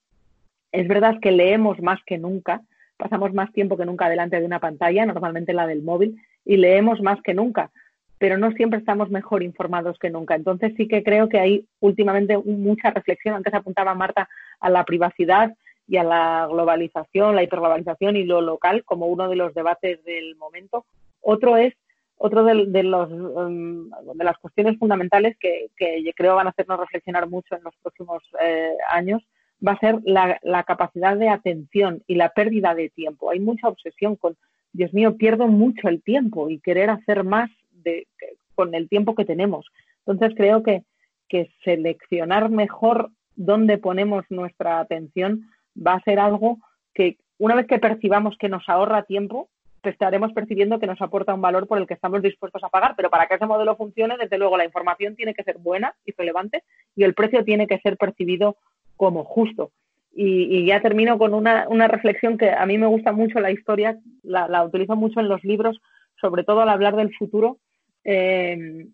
Es verdad que leemos más que nunca, pasamos más tiempo que nunca delante de una pantalla, normalmente la del móvil, y leemos más que nunca, pero no siempre estamos mejor informados que nunca. Entonces sí que creo que hay últimamente mucha reflexión, antes apuntaba Marta a la privacidad y a la globalización, la hiperglobalización y lo local como uno de los debates del momento. Otro es otro de, los, um, de las cuestiones fundamentales que, que, creo van a hacernos reflexionar mucho en los próximos eh, años va a ser la, la, capacidad de atención y la pérdida de tiempo. Hay mucha obsesión con, Dios mío, pierdo mucho el tiempo y querer hacer más de, con el tiempo que tenemos. Entonces creo que, que seleccionar mejor dónde ponemos nuestra atención va a ser algo que una vez que percibamos que nos ahorra tiempo, estaremos percibiendo que nos aporta un valor por el que estamos dispuestos a pagar. Pero para que ese modelo funcione, desde luego la información tiene que ser buena y relevante y el precio tiene que ser percibido como justo. Y, ya termino con una, reflexión que a mí me gusta mucho la historia, la, utilizo mucho en los libros, sobre todo al hablar del futuro. Eh,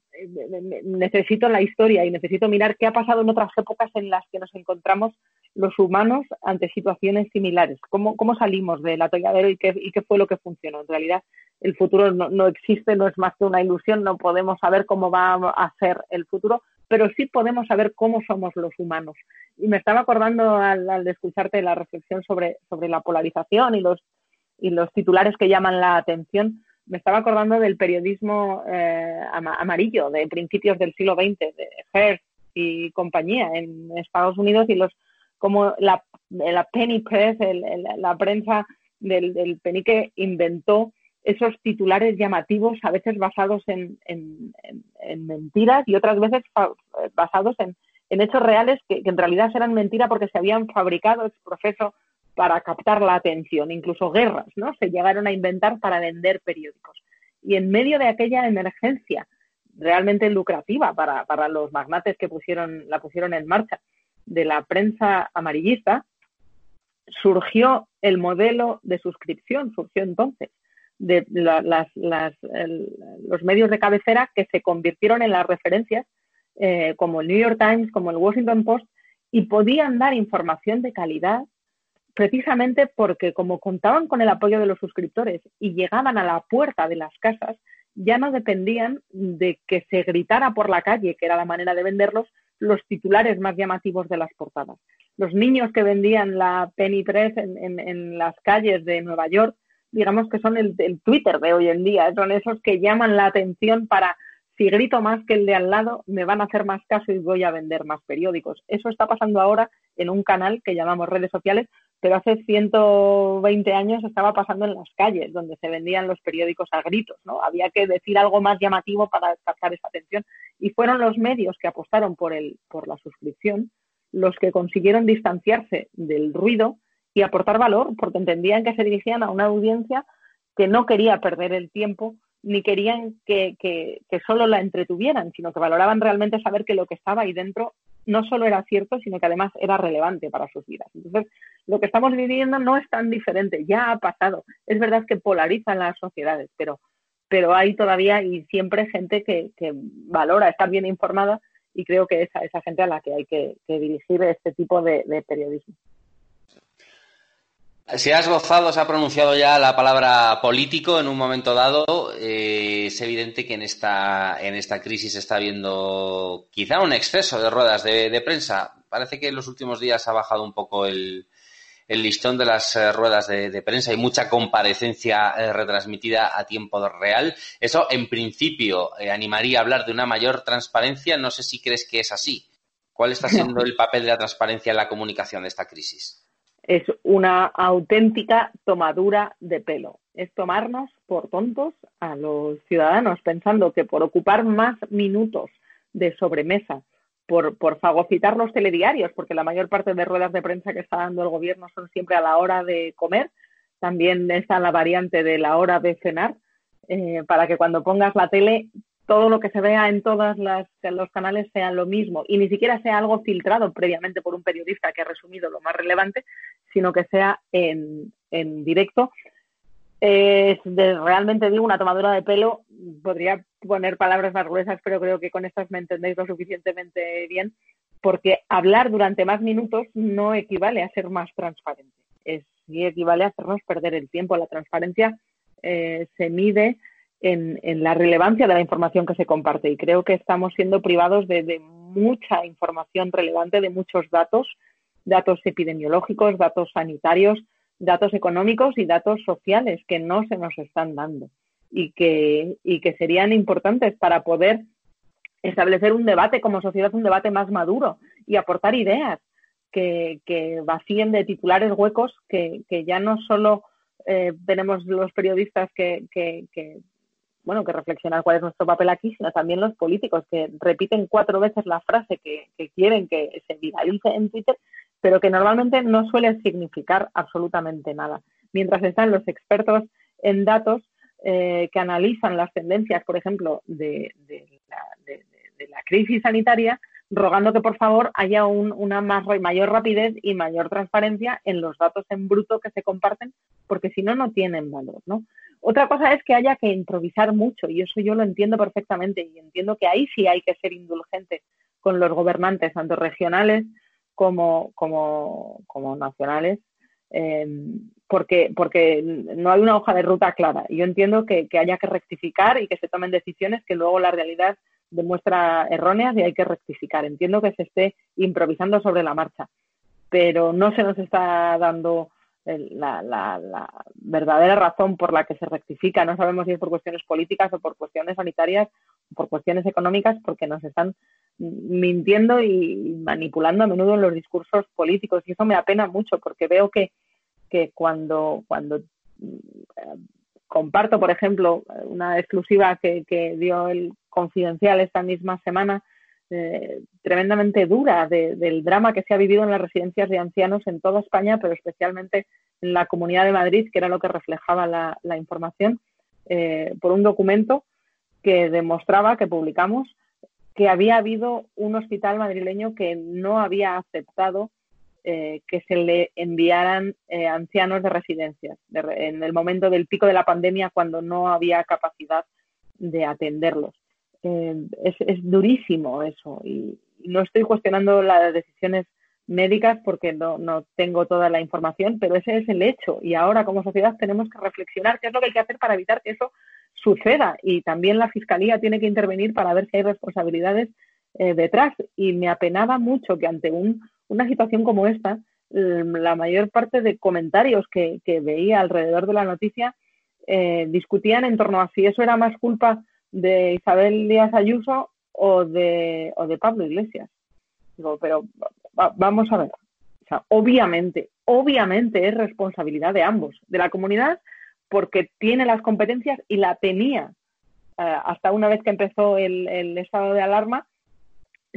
necesito la historia y necesito mirar qué ha pasado en otras épocas en las que nos encontramos los humanos ante situaciones similares. ¿Cómo, cómo salimos del atolladero y qué, y qué fue lo que funcionó? En realidad, el futuro no, no, existe, no es más que una ilusión, no podemos saber cómo va a ser el futuro, pero sí podemos saber cómo somos los humanos. Y me estaba acordando al, al escucharte la reflexión sobre, sobre la polarización y los, y los titulares que llaman la atención me estaba acordando del periodismo eh, amarillo de principios del siglo XX, de Hearst y compañía en Estados Unidos y los como la, penny press, la prensa del, del penique inventó esos titulares llamativos, a veces basados en, en, en, mentiras y otras veces basados en, hechos reales que, en realidad eran mentira porque se habían fabricado ese proceso para captar la atención, incluso guerras, ¿no? Se llegaron a inventar para vender periódicos. Y en medio de aquella emergencia realmente lucrativa para, para los magnates que pusieron, la pusieron en marcha de la prensa amarillista, surgió el modelo de suscripción, surgió entonces, de las, las, los medios de cabecera que se convirtieron en las referencias, eh, como el New York Times, como el Washington Post, y podían dar información de calidad precisamente porque como contaban con el apoyo de los suscriptores y llegaban a la puerta de las casas, ya no dependían de que se gritara por la calle, que era la manera de venderlos, los titulares más llamativos de las portadas. Los niños que vendían la Penny Press en, las calles de Nueva York, digamos que son el, el Twitter de hoy en día, son esos que llaman la atención para si grito más que el de al lado, me van a hacer más caso y voy a vender más periódicos. Eso está pasando ahora en un canal que llamamos redes sociales, pero hace 120 años estaba pasando en las calles, donde se vendían los periódicos a gritos, ¿no? Había que decir algo más llamativo para captar esa atención. Y fueron los medios que apostaron por, el, por la suscripción los que consiguieron distanciarse del ruido y aportar valor, porque entendían que se dirigían a una audiencia que no quería perder el tiempo ni querían que, que, que, solo la entretuvieran, sino que valoraban realmente saber que lo que estaba ahí dentro no solo era cierto, sino que además era relevante para sus vidas. Entonces, lo que estamos viviendo no es tan diferente, ya ha pasado. Es verdad que polarizan las sociedades, pero, pero hay todavía y siempre gente que, que valora estar bien informada y creo que es a esa gente a la que hay que, dirigir este tipo de periodismo. Si has gozado, se ha pronunciado ya la palabra político en un momento dado. Eh, es evidente que en esta, en esta crisis está habiendo quizá un exceso de ruedas de, prensa. Parece que en los últimos días ha bajado un poco el, el listón de las eh, ruedas de, prensa y mucha comparecencia eh, retransmitida a tiempo real. Eso, en principio, animaría a hablar de una mayor transparencia. No sé si crees que es así. ¿Cuál está siendo el papel de la transparencia en la comunicación de esta crisis? Es una auténtica tomadura de pelo. Es tomarnos por tontos a los ciudadanos pensando que por ocupar más minutos de sobremesa, por, por fagocitar los telediarios, porque la mayor parte de ruedas de prensa que está dando el gobierno son siempre a la hora de comer, también está la variante de la hora de cenar, eh, para que cuando pongas la tele todo lo que se vea en todos los canales sea lo mismo y ni siquiera sea algo filtrado previamente por un periodista que ha resumido lo más relevante, sino que sea en, en directo. Es de, realmente digo una tomadura de pelo, podría poner palabras más gruesas, pero creo que con estas me entendéis lo suficientemente bien, porque hablar durante más minutos no equivale a ser más transparente, es, sí equivale a hacernos perder el tiempo. La transparencia eh, se mide en, la relevancia de la información que se comparte. Y creo que estamos siendo privados de, mucha información relevante, de muchos datos, datos epidemiológicos, datos sanitarios, datos económicos y datos sociales que no se nos están dando y que, y que serían importantes para poder establecer un debate como sociedad, un debate más maduro y aportar ideas que, vacíen de titulares huecos que, ya no solo eh, tenemos los periodistas que, bueno, que reflexionar cuál es nuestro papel aquí, sino también los políticos que repiten cuatro veces la frase que, quieren que se viralice en Twitter, pero que normalmente no suele significar absolutamente nada. Mientras están los expertos en datos eh, que analizan las tendencias, por ejemplo, de, la, de, de, la, crisis sanitaria, rogando que por favor haya un, una más, mayor rapidez y mayor transparencia en los datos en bruto que se comparten, porque si no, no tienen valor, ¿no? Otra cosa es que haya que improvisar mucho, y eso yo lo entiendo perfectamente, y entiendo que ahí sí hay que ser indulgente con los gobernantes, tanto regionales como, como, nacionales, eh, porque, porque no hay una hoja de ruta clara. Yo entiendo que, haya que rectificar y que se tomen decisiones que luego la realidad demuestra erróneas y hay que rectificar. Entiendo que se esté improvisando sobre la marcha, pero no se nos está dando la, la, la, verdadera razón por la que se rectifica. No sabemos si es por cuestiones políticas o por cuestiones sanitarias o por cuestiones económicas, porque nos están mintiendo y manipulando a menudo en los discursos políticos. Y eso me apena mucho, porque veo que, que cuando, cuando eh, comparto, por ejemplo, una exclusiva que, que dio el Confidencial esta misma semana, eh, tremendamente dura de, del drama que se ha vivido en las residencias de ancianos en toda España, pero especialmente en la Comunidad de Madrid, que era lo que reflejaba la, información, eh, por un documento que demostraba, que publicamos, que había habido un hospital madrileño que no había aceptado eh, que se le enviaran ancianos de residencias de, en el momento del pico de la pandemia cuando no había capacidad de atenderlos. Es, es, durísimo eso. Y no estoy cuestionando las decisiones médicas porque no, no, tengo toda la información, pero ese es el hecho. Y ahora como sociedad tenemos que reflexionar qué es lo que hay que hacer para evitar que eso suceda. Y también la Fiscalía tiene que intervenir para ver si hay responsabilidades eh, detrás. Y me apenaba mucho que ante un una situación como esta, la mayor parte de comentarios que, que veía alrededor de la noticia eh, discutían en torno a si eso era más culpa de Isabel Díaz Ayuso o de, o de Pablo Iglesias. Digo, pero va, vamos a ver. O sea, obviamente, obviamente es responsabilidad de ambos, de la comunidad, porque tiene las competencias y la tenía eh, hasta una vez que empezó el, el estado de alarma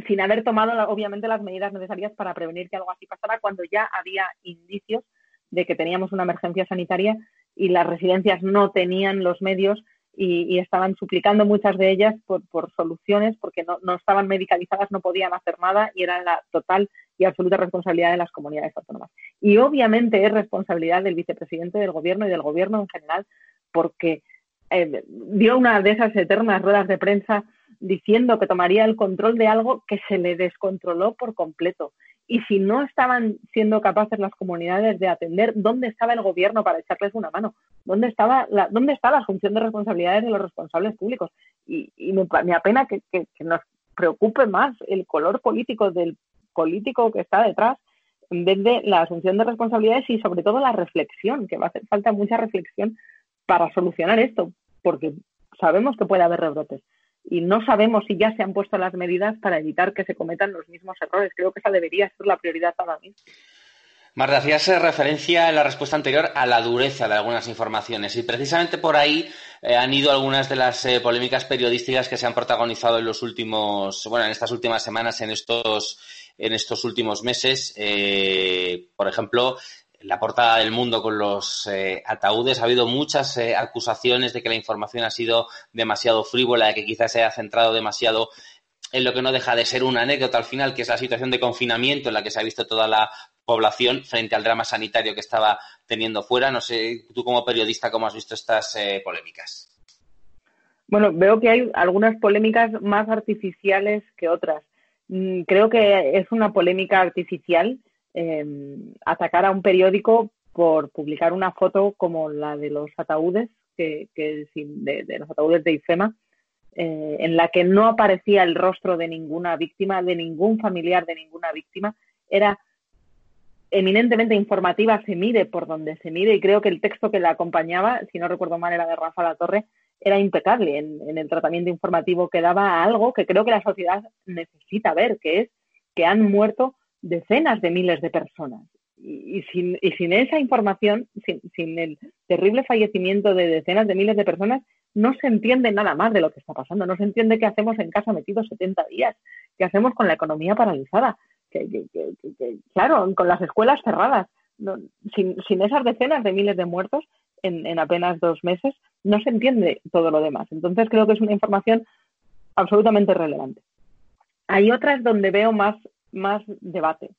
sin haber tomado, obviamente, las medidas necesarias para prevenir que algo así pasara cuando ya había indicios de que teníamos una emergencia sanitaria y las residencias no tenían los medios y, y estaban suplicando muchas de ellas por, por soluciones porque no, no, estaban medicalizadas, no podían hacer nada y era la total y absoluta responsabilidad de las comunidades autónomas. Y obviamente es responsabilidad del vicepresidente del gobierno y del gobierno en general porque eh, dio una de esas eternas ruedas de prensa diciendo que tomaría el control de algo que se le descontroló por completo. Y si no estaban siendo capaces las comunidades de atender, ¿dónde estaba el gobierno para echarles una mano? ¿Dónde estaba la, dónde está la función de responsabilidades de los responsables públicos? Y, me, apena que, que, que nos preocupe más el color político del político que está detrás en vez de la asunción de responsabilidades y sobre todo la reflexión, que va a hacer falta mucha reflexión para solucionar esto, porque sabemos que puede haber rebrotes y no sabemos si ya se han puesto las medidas para evitar que se cometan los mismos errores. Creo que esa debería ser la prioridad para mí. Marta, hacías referencia en la respuesta anterior a la dureza de algunas informaciones y precisamente por ahí eh, han ido algunas de las eh, polémicas periodísticas que se han protagonizado en los últimos, bueno, en estas últimas semanas, en estos, en estos últimos meses. Eh, por ejemplo, la portada del mundo con los eh, ataúdes ha habido muchas eh, acusaciones de que la información ha sido demasiado frívola, de que quizás se haya centrado demasiado en lo que no deja de ser una anécdota al final, que es la situación de confinamiento en la que se ha visto toda la población frente al drama sanitario que estaba teniendo fuera. No sé, tú como periodista, ¿cómo has visto estas eh, polémicas? Bueno, veo que hay algunas polémicas más artificiales que otras. Mm, creo que es una polémica artificial eh, atacar a un periódico por publicar una foto como la de los ataúdes, que, de, los ataúdes de IFEMA, eh, en la que no aparecía el rostro de ninguna víctima, de ningún familiar de ninguna víctima. Era eminentemente informativa, se mide por donde se mide, y creo que el texto que la acompañaba, si no recuerdo mal, era de Rafa La Torre, era impecable en, en el tratamiento informativo que daba a algo que creo que la sociedad necesita ver, que es que han muerto decenas de miles de personas. Y, sin, y sin, esa información, sin, sin, el terrible fallecimiento de decenas de miles de personas, no se entiende nada más de lo que está pasando. No se entiende qué hacemos en casa metidos 70 días, qué hacemos con la economía paralizada, que, claro, con las escuelas cerradas. sin, sin, esas decenas de miles de muertos en apenas dos meses, no se entiende todo lo demás. Entonces creo que es una información absolutamente relevante. Hay otras donde veo más, más debate.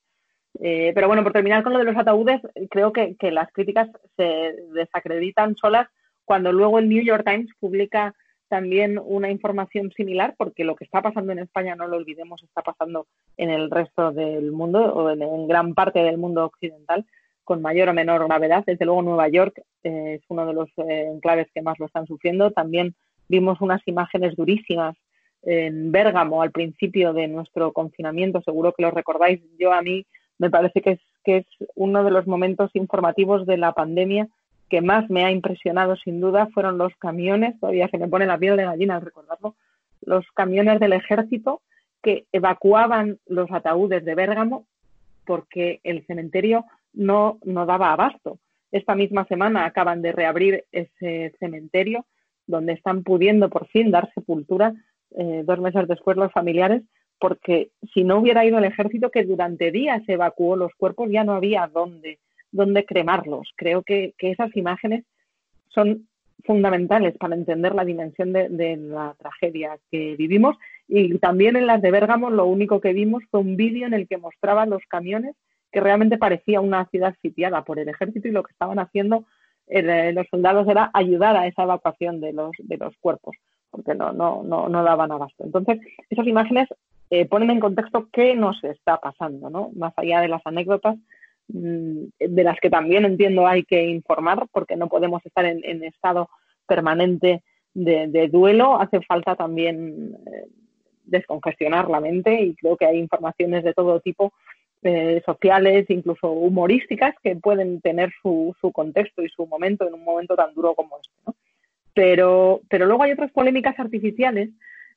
Eh, pero bueno, por terminar con lo de los ataúdes, creo que, las críticas se desacreditan solas cuando luego el New York Times publica también una información similar, porque lo que está pasando en España, no lo olvidemos, está pasando en el resto del mundo o en, gran parte del mundo occidental con mayor o menor gravedad. Desde luego Nueva York eh, es uno de los eh, enclaves que más lo están sufriendo. También vimos unas imágenes durísimas en Bérgamo al principio de nuestro confinamiento, seguro que lo recordáis. Yo a mí me parece que es, que es uno de los momentos informativos de la pandemia que más me ha impresionado sin duda fueron los camiones, todavía se me pone la piel de gallina al recordarlo, los camiones del ejército que evacuaban los ataúdes de Bérgamo porque el cementerio no, no daba abasto. Esta misma semana acaban de reabrir ese cementerio donde están pudiendo por fin dar sepultura eh, dos meses después los familiares, porque si no hubiera ido el ejército que durante días evacuó los cuerpos, ya no había dónde, dónde cremarlos. Creo que, esas imágenes son fundamentales para entender la dimensión de, la tragedia que vivimos. Y también en las de Bérgamo lo único que vimos fue un vídeo en el que mostraban los camiones que realmente parecía una ciudad sitiada por el ejército y lo que estaban haciendo eh, los soldados era ayudar a esa evacuación de los, de los cuerpos porque no, no, no, no daban abasto. Entonces, esas imágenes eh, ponen en contexto qué nos está pasando, ¿no? Más allá de las anécdotas, mm, de las que también entiendo hay que informar, porque no podemos estar en, estado permanente de, duelo, hace falta también eh, descongestionar la mente y creo que hay informaciones de todo tipo eh, sociales, incluso humorísticas, que pueden tener su, su contexto y su momento en un momento tan duro como este. ¿no? Pero, pero luego hay otras polémicas artificiales,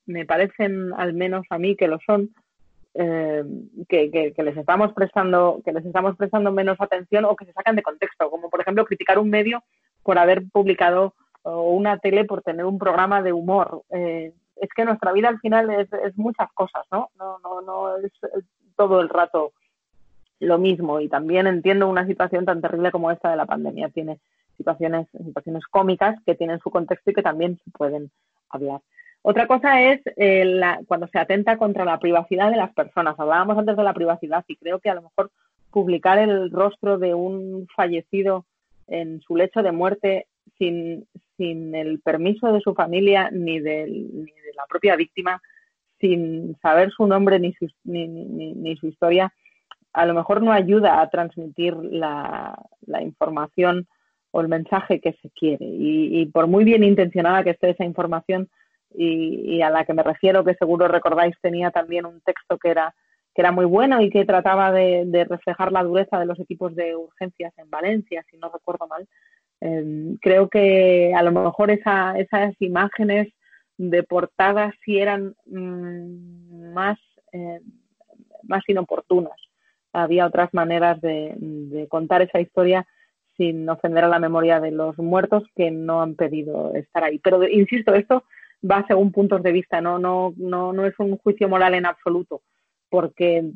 me parecen al menos a mí que lo son, eh, que, les estamos prestando, que les estamos prestando menos atención o que se sacan de contexto, como por ejemplo criticar un medio por haber publicado o una tele por tener un programa de humor. Eh, es que nuestra vida al final es, es muchas cosas, ¿no? No, no, no es todo el rato lo mismo. Y también entiendo una situación tan terrible como esta de la pandemia. Tiene situaciones, situaciones cómicas que tienen su contexto y que también se pueden hablar. Otra cosa es eh, la, cuando se atenta contra la privacidad de las personas. Hablábamos antes de la privacidad y creo que a lo mejor publicar el rostro de un fallecido en su lecho de muerte sin, el permiso de su familia ni, ni de la propia víctima, sin saber su nombre ni su, ni, ni, su historia, a lo mejor no ayuda a transmitir la información o el mensaje que se quiere. Y, por muy bien intencionada que esté esa información y, a la que me refiero, que seguro recordáis, tenía también un texto que era, que era muy bueno y que trataba de, reflejar la dureza de los equipos de urgencias en Valencia, si no recuerdo mal. Em, creo que a lo mejor esa, esas imágenes de portada sí eran mm, más, eh, más inoportunas. Había otras maneras de contar esa historia sin ofender a la memoria de los muertos que no han pedido estar ahí. Pero insisto, esto va según puntos de vista, no, no, no, no es un juicio moral en absoluto, porque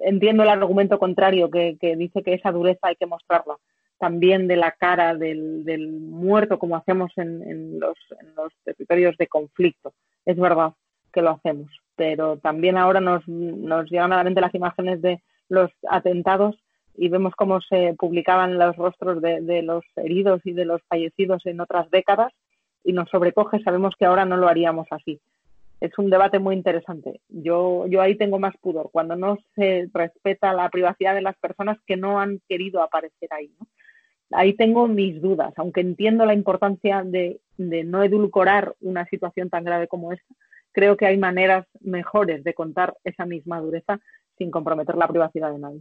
entiendo el argumento contrario que, dice que esa dureza hay que mostrarla también de la cara del, del muerto como hacemos en, los territorios de conflicto. Es verdad que lo hacemos, pero también ahora nos, nos llegan a la mente las imágenes de los atentados y vemos cómo se publicaban los rostros de, los heridos y de los fallecidos en otras décadas y nos sobrecoge, sabemos que ahora no lo haríamos así. Es un debate muy interesante. Yo, yo ahí tengo más pudor, cuando no se respeta la privacidad de las personas que no han querido aparecer ahí. Ahí tengo mis dudas, aunque entiendo la importancia de, de no edulcorar una situación tan grave como esta, creo que hay maneras mejores de contar esa misma dureza sin comprometer la privacidad de nadie.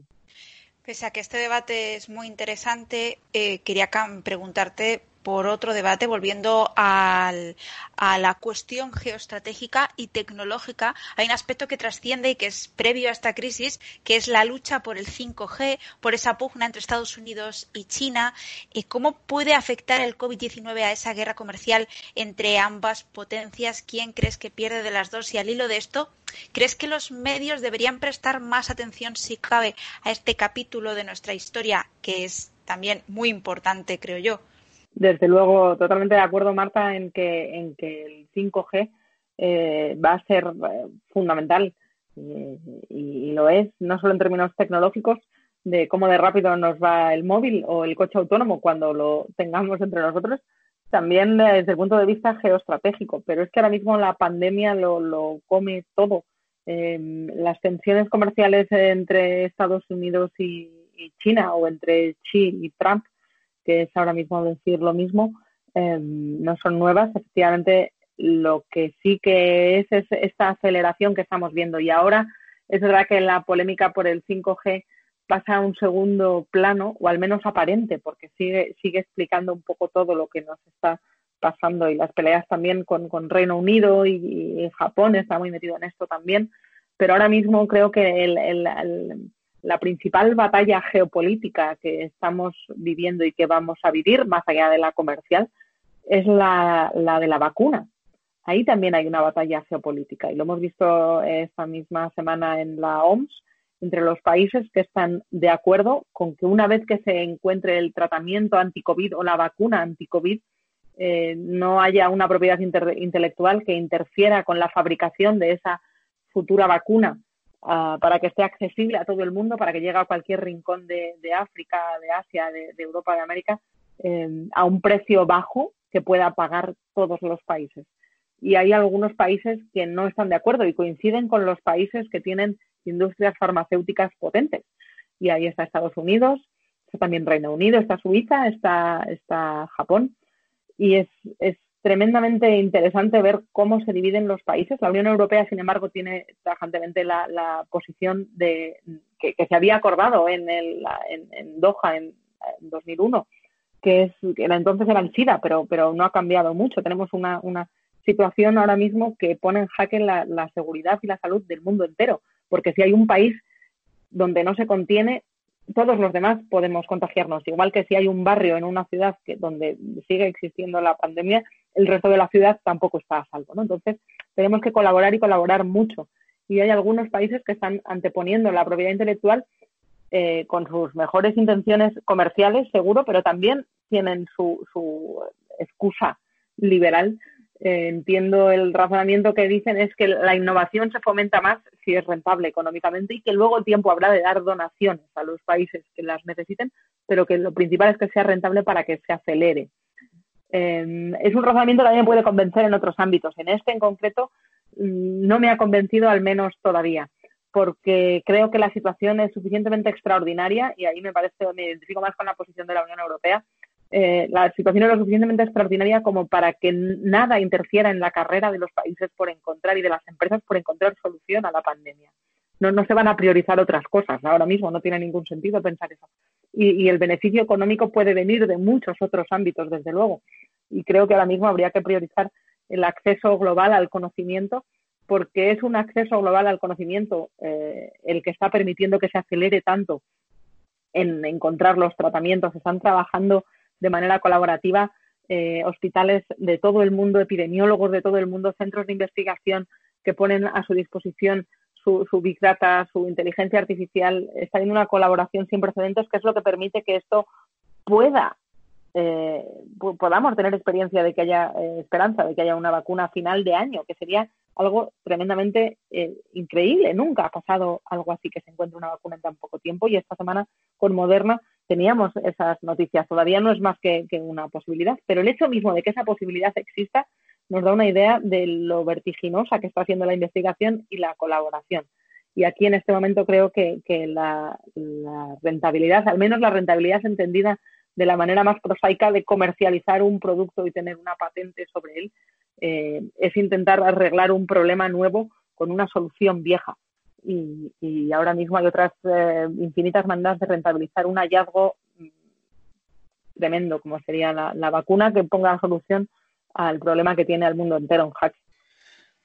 Pese a que este debate es muy interesante, eh, quería preguntarte por otro debate, volviendo al, a la cuestión geoestratégica y tecnológica. Hay un aspecto que trasciende y que es previo a esta crisis, que es la lucha por el 5G, por esa pugna entre Estados Unidos y China. ¿Cómo puede afectar el COVID-19 a esa guerra comercial entre ambas potencias? ¿Quién crees que pierde de las dos? Y al hilo de esto, ¿crees que los medios deberían prestar más atención, si cabe, a este capítulo de nuestra historia, que es también muy importante, creo yo? Desde luego, totalmente de acuerdo, Marta, en que, en que el 5G eh, va a ser eh, fundamental y, lo es, no solo en términos tecnológicos, de cómo de rápido nos va el móvil o el coche autónomo cuando lo tengamos entre nosotros, también desde el punto de vista geoestratégico. Pero es que ahora mismo la pandemia lo, lo come todo. Em, las tensiones comerciales entre Estados Unidos y, China o entre Xi y Trump, que es ahora mismo decir lo mismo, em, no son nuevas. Efectivamente, lo que sí que es es esta aceleración que estamos viendo. Y ahora es verdad que la polémica por el 5G pasa a un segundo plano, o al menos aparente, porque sigue, sigue explicando un poco todo lo que nos está pasando y las peleas también con, con Reino Unido y, Japón está muy metido en esto también. Pero ahora mismo creo que el, la principal batalla geopolítica que estamos viviendo y que vamos a vivir, más allá de la comercial, es la, la de la vacuna. Ahí también hay una batalla geopolítica y lo hemos visto esta misma semana en la OMS entre los países que están de acuerdo con que una vez que se encuentre el tratamiento anti-COVID o la vacuna anti-COVID, eh, no haya una propiedad intelectual que interfiera con la fabricación de esa futura vacuna ah, para que esté accesible a todo el mundo, para que llegue a cualquier rincón de, África, de Asia, de, Europa, de América, eh, a un precio bajo que pueda pagar todos los países. Y hay algunos países que no están de acuerdo y coinciden con los países que tienen industrias farmacéuticas potentes. Y ahí está Estados Unidos, está también Reino Unido, está Suiza, está, está Japón y es, es tremendamente interesante ver cómo se dividen los países. La Unión Europea, sin embargo, tiene tajantemente la, posición de, que, se había acordado en, el, en, Doha en, 2001, que, es, que entonces era el SIDA, pero, pero no ha cambiado mucho. Tenemos una, situación ahora mismo que pone en jaque la seguridad y la salud del mundo entero, porque si hay un país donde no se contiene, todos los demás podemos contagiarnos. Igual que si hay un barrio en una ciudad que, donde sigue existiendo la pandemia, el resto de la ciudad tampoco está a salvo. ¿no? Entonces, tenemos que colaborar y colaborar mucho. Y hay algunos países que están anteponiendo la propiedad intelectual eh, con sus mejores intenciones comerciales, seguro, pero también tienen su, su excusa liberal eh, entiendo el razonamiento que dicen es que la innovación se fomenta más si es rentable económicamente y que luego el tiempo habrá de dar donaciones a los países que las necesiten, pero que lo principal es que sea rentable para que se acelere. Eh, es un razonamiento que también puede convencer en otros ámbitos. En este en concreto mm, no me ha convencido al menos todavía, porque creo que la situación es suficientemente extraordinaria y ahí me parece, me identifico más con la posición de la Unión Europea, eh, la situación es lo suficientemente extraordinaria como para que nada interfiera en la carrera de los países por encontrar y de las empresas por encontrar solución a la pandemia. No, no se van a priorizar otras cosas. Ahora mismo no tiene ningún sentido pensar eso. Y, y el beneficio económico puede venir de muchos otros ámbitos, desde luego. Y creo que ahora mismo habría que priorizar el acceso global al conocimiento porque es un acceso global al conocimiento eh, el que está permitiendo que se acelere tanto en encontrar los tratamientos. Están trabajando de manera colaborativa eh, hospitales de todo el mundo, epidemiólogos de todo el mundo, centros de investigación que ponen a su disposición su, Big Data, su inteligencia artificial. Está en una colaboración sin precedentes que es lo que permite que esto pueda eh, podamos tener experiencia de que haya eh, esperanza, de que haya una vacuna final de año, que sería algo tremendamente eh, increíble. Nunca ha pasado algo así que se encuentre una vacuna en tan poco tiempo y esta semana con Moderna teníamos esas noticias. Todavía no es más que, una posibilidad, pero el hecho mismo de que esa posibilidad exista nos da una idea de lo vertiginosa que está haciendo la investigación y la colaboración. Y aquí en este momento creo que, la, la, rentabilidad, al menos la rentabilidad entendida de la manera más prosaica de comercializar un producto y tener una patente sobre él, eh, es intentar arreglar un problema nuevo con una solución vieja y, ahora mismo hay otras eh, infinitas maneras de rentabilizar un hallazgo mm, tremendo como sería la, la vacuna que ponga solución al problema que tiene el mundo entero en jaque.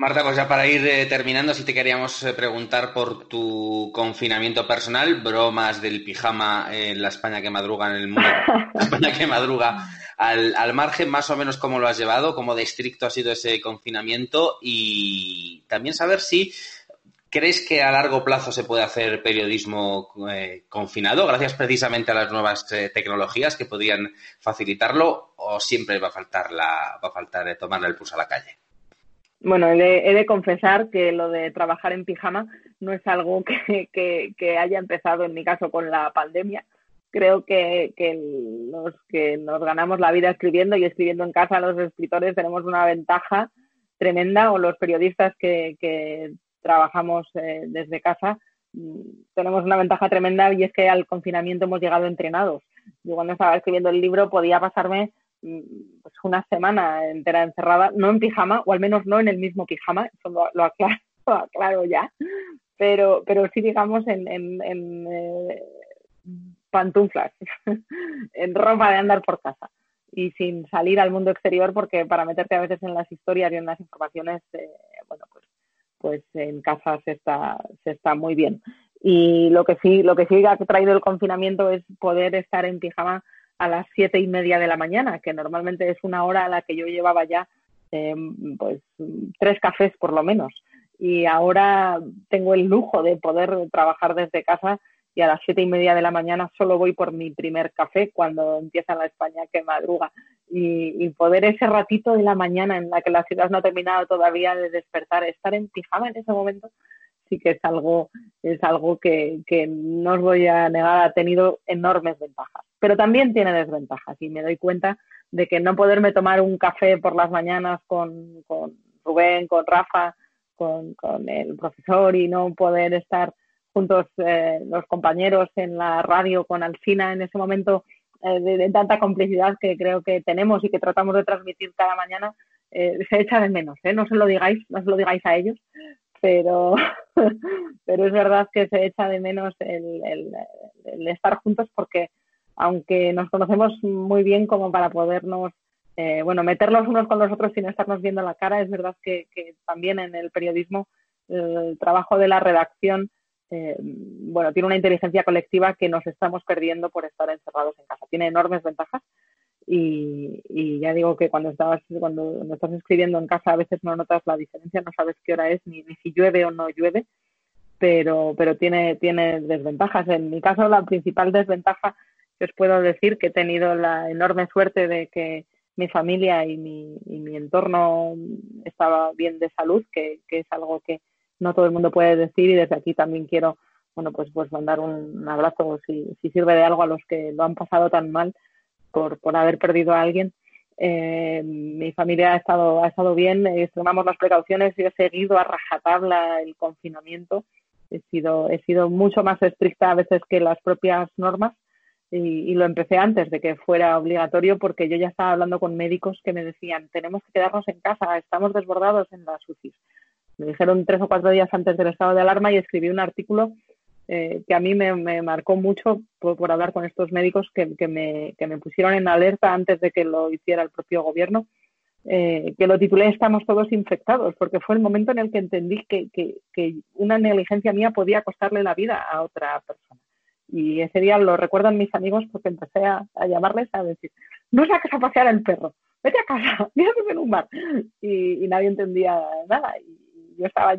Marta, pues ya para ir eh, terminando, si te queríamos eh, preguntar por tu confinamiento personal, bromas del pijama en la España que madruga en el mundo, España que madruga al, al, margen, más o menos cómo lo has llevado, cómo de estricto ha sido ese confinamiento y también saber si crees que a largo plazo se puede hacer periodismo eh, confinado, gracias precisamente a las nuevas eh, tecnologías que podrían facilitarlo, o siempre va a faltar la, va a faltar tomarle el pulso a la calle. Bueno, he de, confesar que lo de trabajar en pijama no es algo que, haya empezado en mi caso con la pandemia. Creo que, los que nos ganamos la vida escribiendo y escribiendo en casa, los escritores tenemos una ventaja tremenda, o los periodistas que, trabajamos eh, desde casa, mm, tenemos una ventaja tremenda y es que al confinamiento hemos llegado entrenados. Yo cuando estaba escribiendo el libro podía pasarme Mm, pues una semana entera encerrada, no en pijama, o al menos no en el mismo pijama, eso lo, aclaro, ya, pero, pero sí digamos en, en, eh, pantuflas, en ropa de andar por casa y sin salir al mundo exterior porque para meterte a veces en las historias y en las informaciones, eh, bueno, pues, pues en casa se está, se está muy bien. Y lo que sí, lo que sí ha traído el confinamiento es poder estar en pijama a las siete y media de la mañana, que normalmente es una hora a la que yo llevaba ya eh, pues tres cafés por lo menos. Y ahora tengo el lujo de poder trabajar desde casa y a las siete y media de la mañana solo voy por mi primer café cuando empieza la España que madruga. Y, y, poder ese ratito de la mañana en la que la ciudad no ha terminado todavía de despertar, estar en pijama en ese momento, sí que es algo, es algo que, que no os voy a negar, ha tenido enormes ventajas. Pero también tiene desventajas y me doy cuenta de que no poderme tomar un café por las mañanas con, con Rubén, con Rafa, con, con, el profesor y no poder estar juntos eh, los compañeros en la radio con Alcina en ese momento eh, de, tanta complicidad que creo que tenemos y que tratamos de transmitir cada mañana, eh, se echa de menos. ¿eh? No se lo digáis, no se lo digáis a ellos, pero, pero es verdad que se echa de menos el, el, estar juntos porque aunque nos conocemos muy bien como para podernos, eh, bueno, meterlos unos con los otros sin estarnos viendo la cara, es verdad que, también en el periodismo el trabajo de la redacción, eh, bueno, tiene una inteligencia colectiva que nos estamos perdiendo por estar encerrados en casa. Tiene enormes ventajas y, ya digo que cuando estabas cuando estás escribiendo en casa a veces no notas la diferencia, no sabes qué hora es ni, ni si llueve o no llueve, pero, pero tiene, tiene desventajas. En mi caso, la principal desventaja que os puedo decir que he tenido la enorme suerte de que mi familia y mi, y mi entorno estaba bien de salud, que, que es algo que no todo el mundo puede decir y desde aquí también quiero bueno pues pues mandar un abrazo si, si sirve de algo a los que lo han pasado tan mal por, por haber perdido a alguien. Eh, mi familia ha estado, ha estado bien, eh, tomamos las precauciones y he seguido a rajatabla el confinamiento. He sido, he sido mucho más estricta a veces que las propias normas y, y, lo empecé antes de que fuera obligatorio porque yo ya estaba hablando con médicos que me decían tenemos que quedarnos en casa, estamos desbordados en las UCIs. Me dijeron tres o cuatro días antes del estado de alarma y escribí un artículo eh, que a mí me, marcó mucho por, hablar con estos médicos que, me, pusieron en alerta antes de que lo hiciera el propio gobierno, eh, que lo titulé Estamos todos infectados, porque fue el momento en el que entendí que, que, una negligencia mía podía costarle la vida a otra persona. Y ese día lo recuerdan mis amigos porque empecé a, llamarles a decir, no saques a pasear el perro, vete a casa, quédate en un bar. Y, y nadie entendía nada. Y yo estaba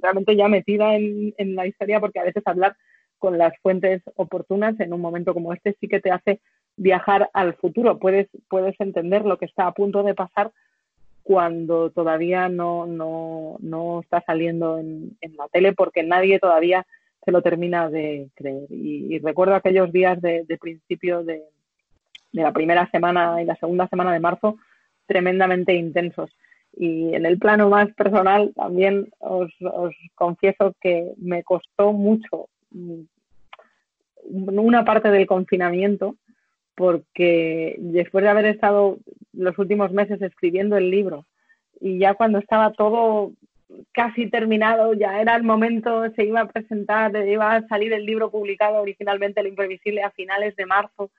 realmente ya metida en, la historia porque a veces hablar con las fuentes oportunas en un momento como este sí que te hace viajar al futuro. Puedes, puedes entender lo que está a punto de pasar cuando todavía no, no, no está saliendo en, la tele porque nadie todavía se lo termina de creer. Y, recuerdo aquellos días de, principio de, de, la primera semana y la segunda semana de marzo tremendamente intensos. Y en el plano más personal también os, confieso que me costó mucho mm, una parte del confinamiento porque después de haber estado los últimos meses escribiendo el libro y ya cuando estaba todo casi terminado, ya era el momento, se iba a presentar, iba a salir el libro publicado originalmente, El Imprevisible, a finales de marzo,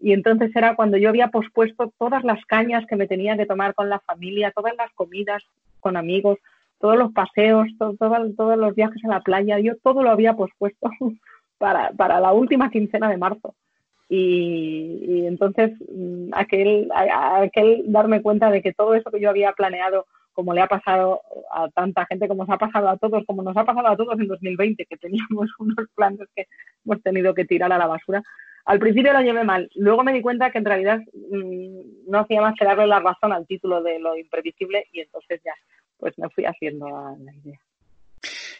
Y entonces era cuando yo había pospuesto todas las cañas que me tenía que tomar con la familia, todas las comidas con amigos, todos los paseos, todos los viajes a la playa, yo todo lo había pospuesto para, para la última quincena de marzo. Y, entonces mm, aquel, aquel darme cuenta de que todo eso que yo había planeado, como le ha pasado a tanta gente, como nos ha pasado a todos, como nos ha pasado a todos en 2020, que teníamos unos planes que hemos tenido que tirar a la basura, al principio lo llevé mal. Luego me di cuenta que en realidad mm, no hacía más que darle la razón al título de lo imprevisible y entonces ya, pues me fui haciendo la idea.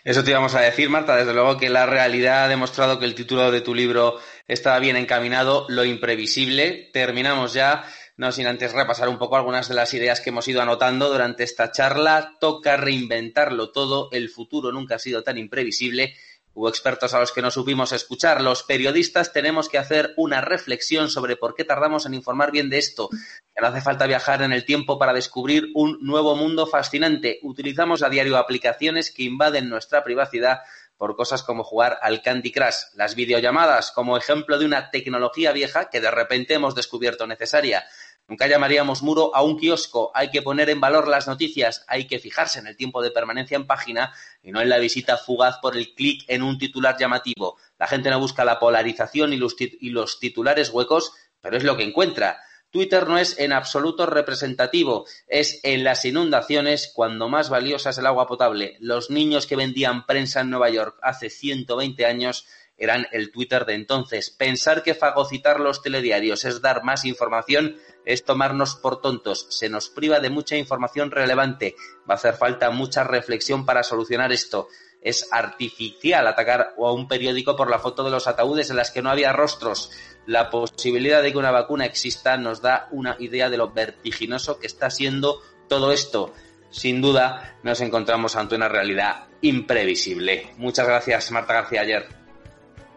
Eso te íbamos a decir, Marta. Desde luego que la realidad ha demostrado que el título de tu libro estaba bien encaminado, Lo imprevisible. Terminamos ya, no sin antes repasar un poco algunas de las ideas que hemos ido anotando durante esta charla. Toca reinventarlo todo. El futuro nunca ha sido tan imprevisible Hubo expertos a los que no supimos escuchar. Los periodistas tenemos que hacer una reflexión sobre por qué tardamos en informar bien de esto. Que no hace falta viajar en el tiempo para descubrir un nuevo mundo fascinante. Utilizamos a diario aplicaciones que invaden nuestra privacidad por cosas como jugar al Candy Crush, las videollamadas como ejemplo de una tecnología vieja que de repente hemos descubierto necesaria. Nunca llamaríamos muro a un kiosco. Hay que poner en valor las noticias, hay que fijarse en el tiempo de permanencia en página y no en la visita fugaz por el clic en un titular llamativo. La gente no busca la polarización y los, titulares huecos, pero es lo que encuentra. Twitter no es en absoluto representativo, es en las inundaciones cuando más valiosa es el agua potable. Los niños que vendían prensa en Nueva York hace 120 años eran el Twitter de entonces. Pensar que fagocitar los telediarios es dar más información es tomarnos por tontos. Se nos priva de mucha información relevante. Va a hacer falta mucha reflexión para solucionar esto. Es artificial atacar a un periódico por la foto de los ataúdes en las que no había rostros. La posibilidad de que una vacuna exista nos da una idea de lo vertiginoso que está siendo todo esto. Sin duda, nos encontramos ante una realidad imprevisible. Muchas gracias, Marta García Ayer.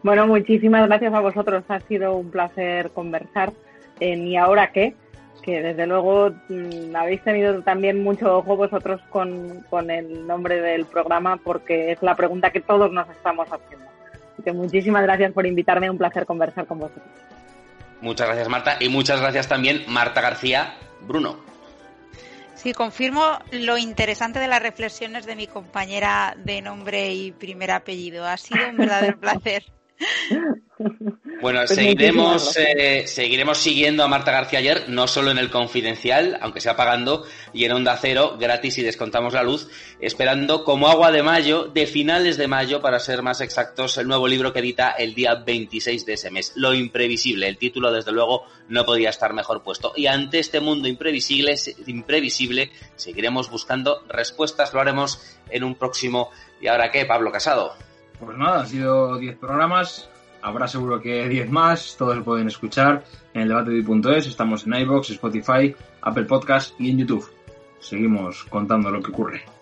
Bueno, muchísimas gracias a vosotros. Ha sido un placer conversar en ¿Y ahora qué? Que desde luego mm, habéis tenido también mucho ojo vosotros con, con, el nombre del programa porque es la pregunta que todos nos estamos haciendo. Así que muchísimas gracias por invitarme. Un placer conversar con vosotros. Muchas gracias, Marta. Y muchas gracias también, Marta García. Bruno. Sí, confirmo lo interesante de las reflexiones de mi compañera de nombre y primer apellido. Ha sido un verdadero placer. Bueno, pues seguiremos, eh, seguiremos siguiendo a Marta García ayer, no solo en el Confidencial, aunque sea pagando, y en Onda Cero, gratis y descontamos la luz, esperando como agua de mayo, de finales de mayo, para ser más exactos, el nuevo libro que edita el día 26 de ese mes. Lo imprevisible. El título, desde luego, no podía estar mejor puesto. Y ante este mundo imprevisible, imprevisible seguiremos buscando respuestas. Lo haremos en un próximo. ¿Y ahora qué, Pablo Casado? Pues nada, han sido 10 programas, habrá seguro que 10 más, todos se pueden escuchar en el debate de estamos en iBox, Spotify, Apple Podcast y en YouTube. Seguimos contando lo que ocurre.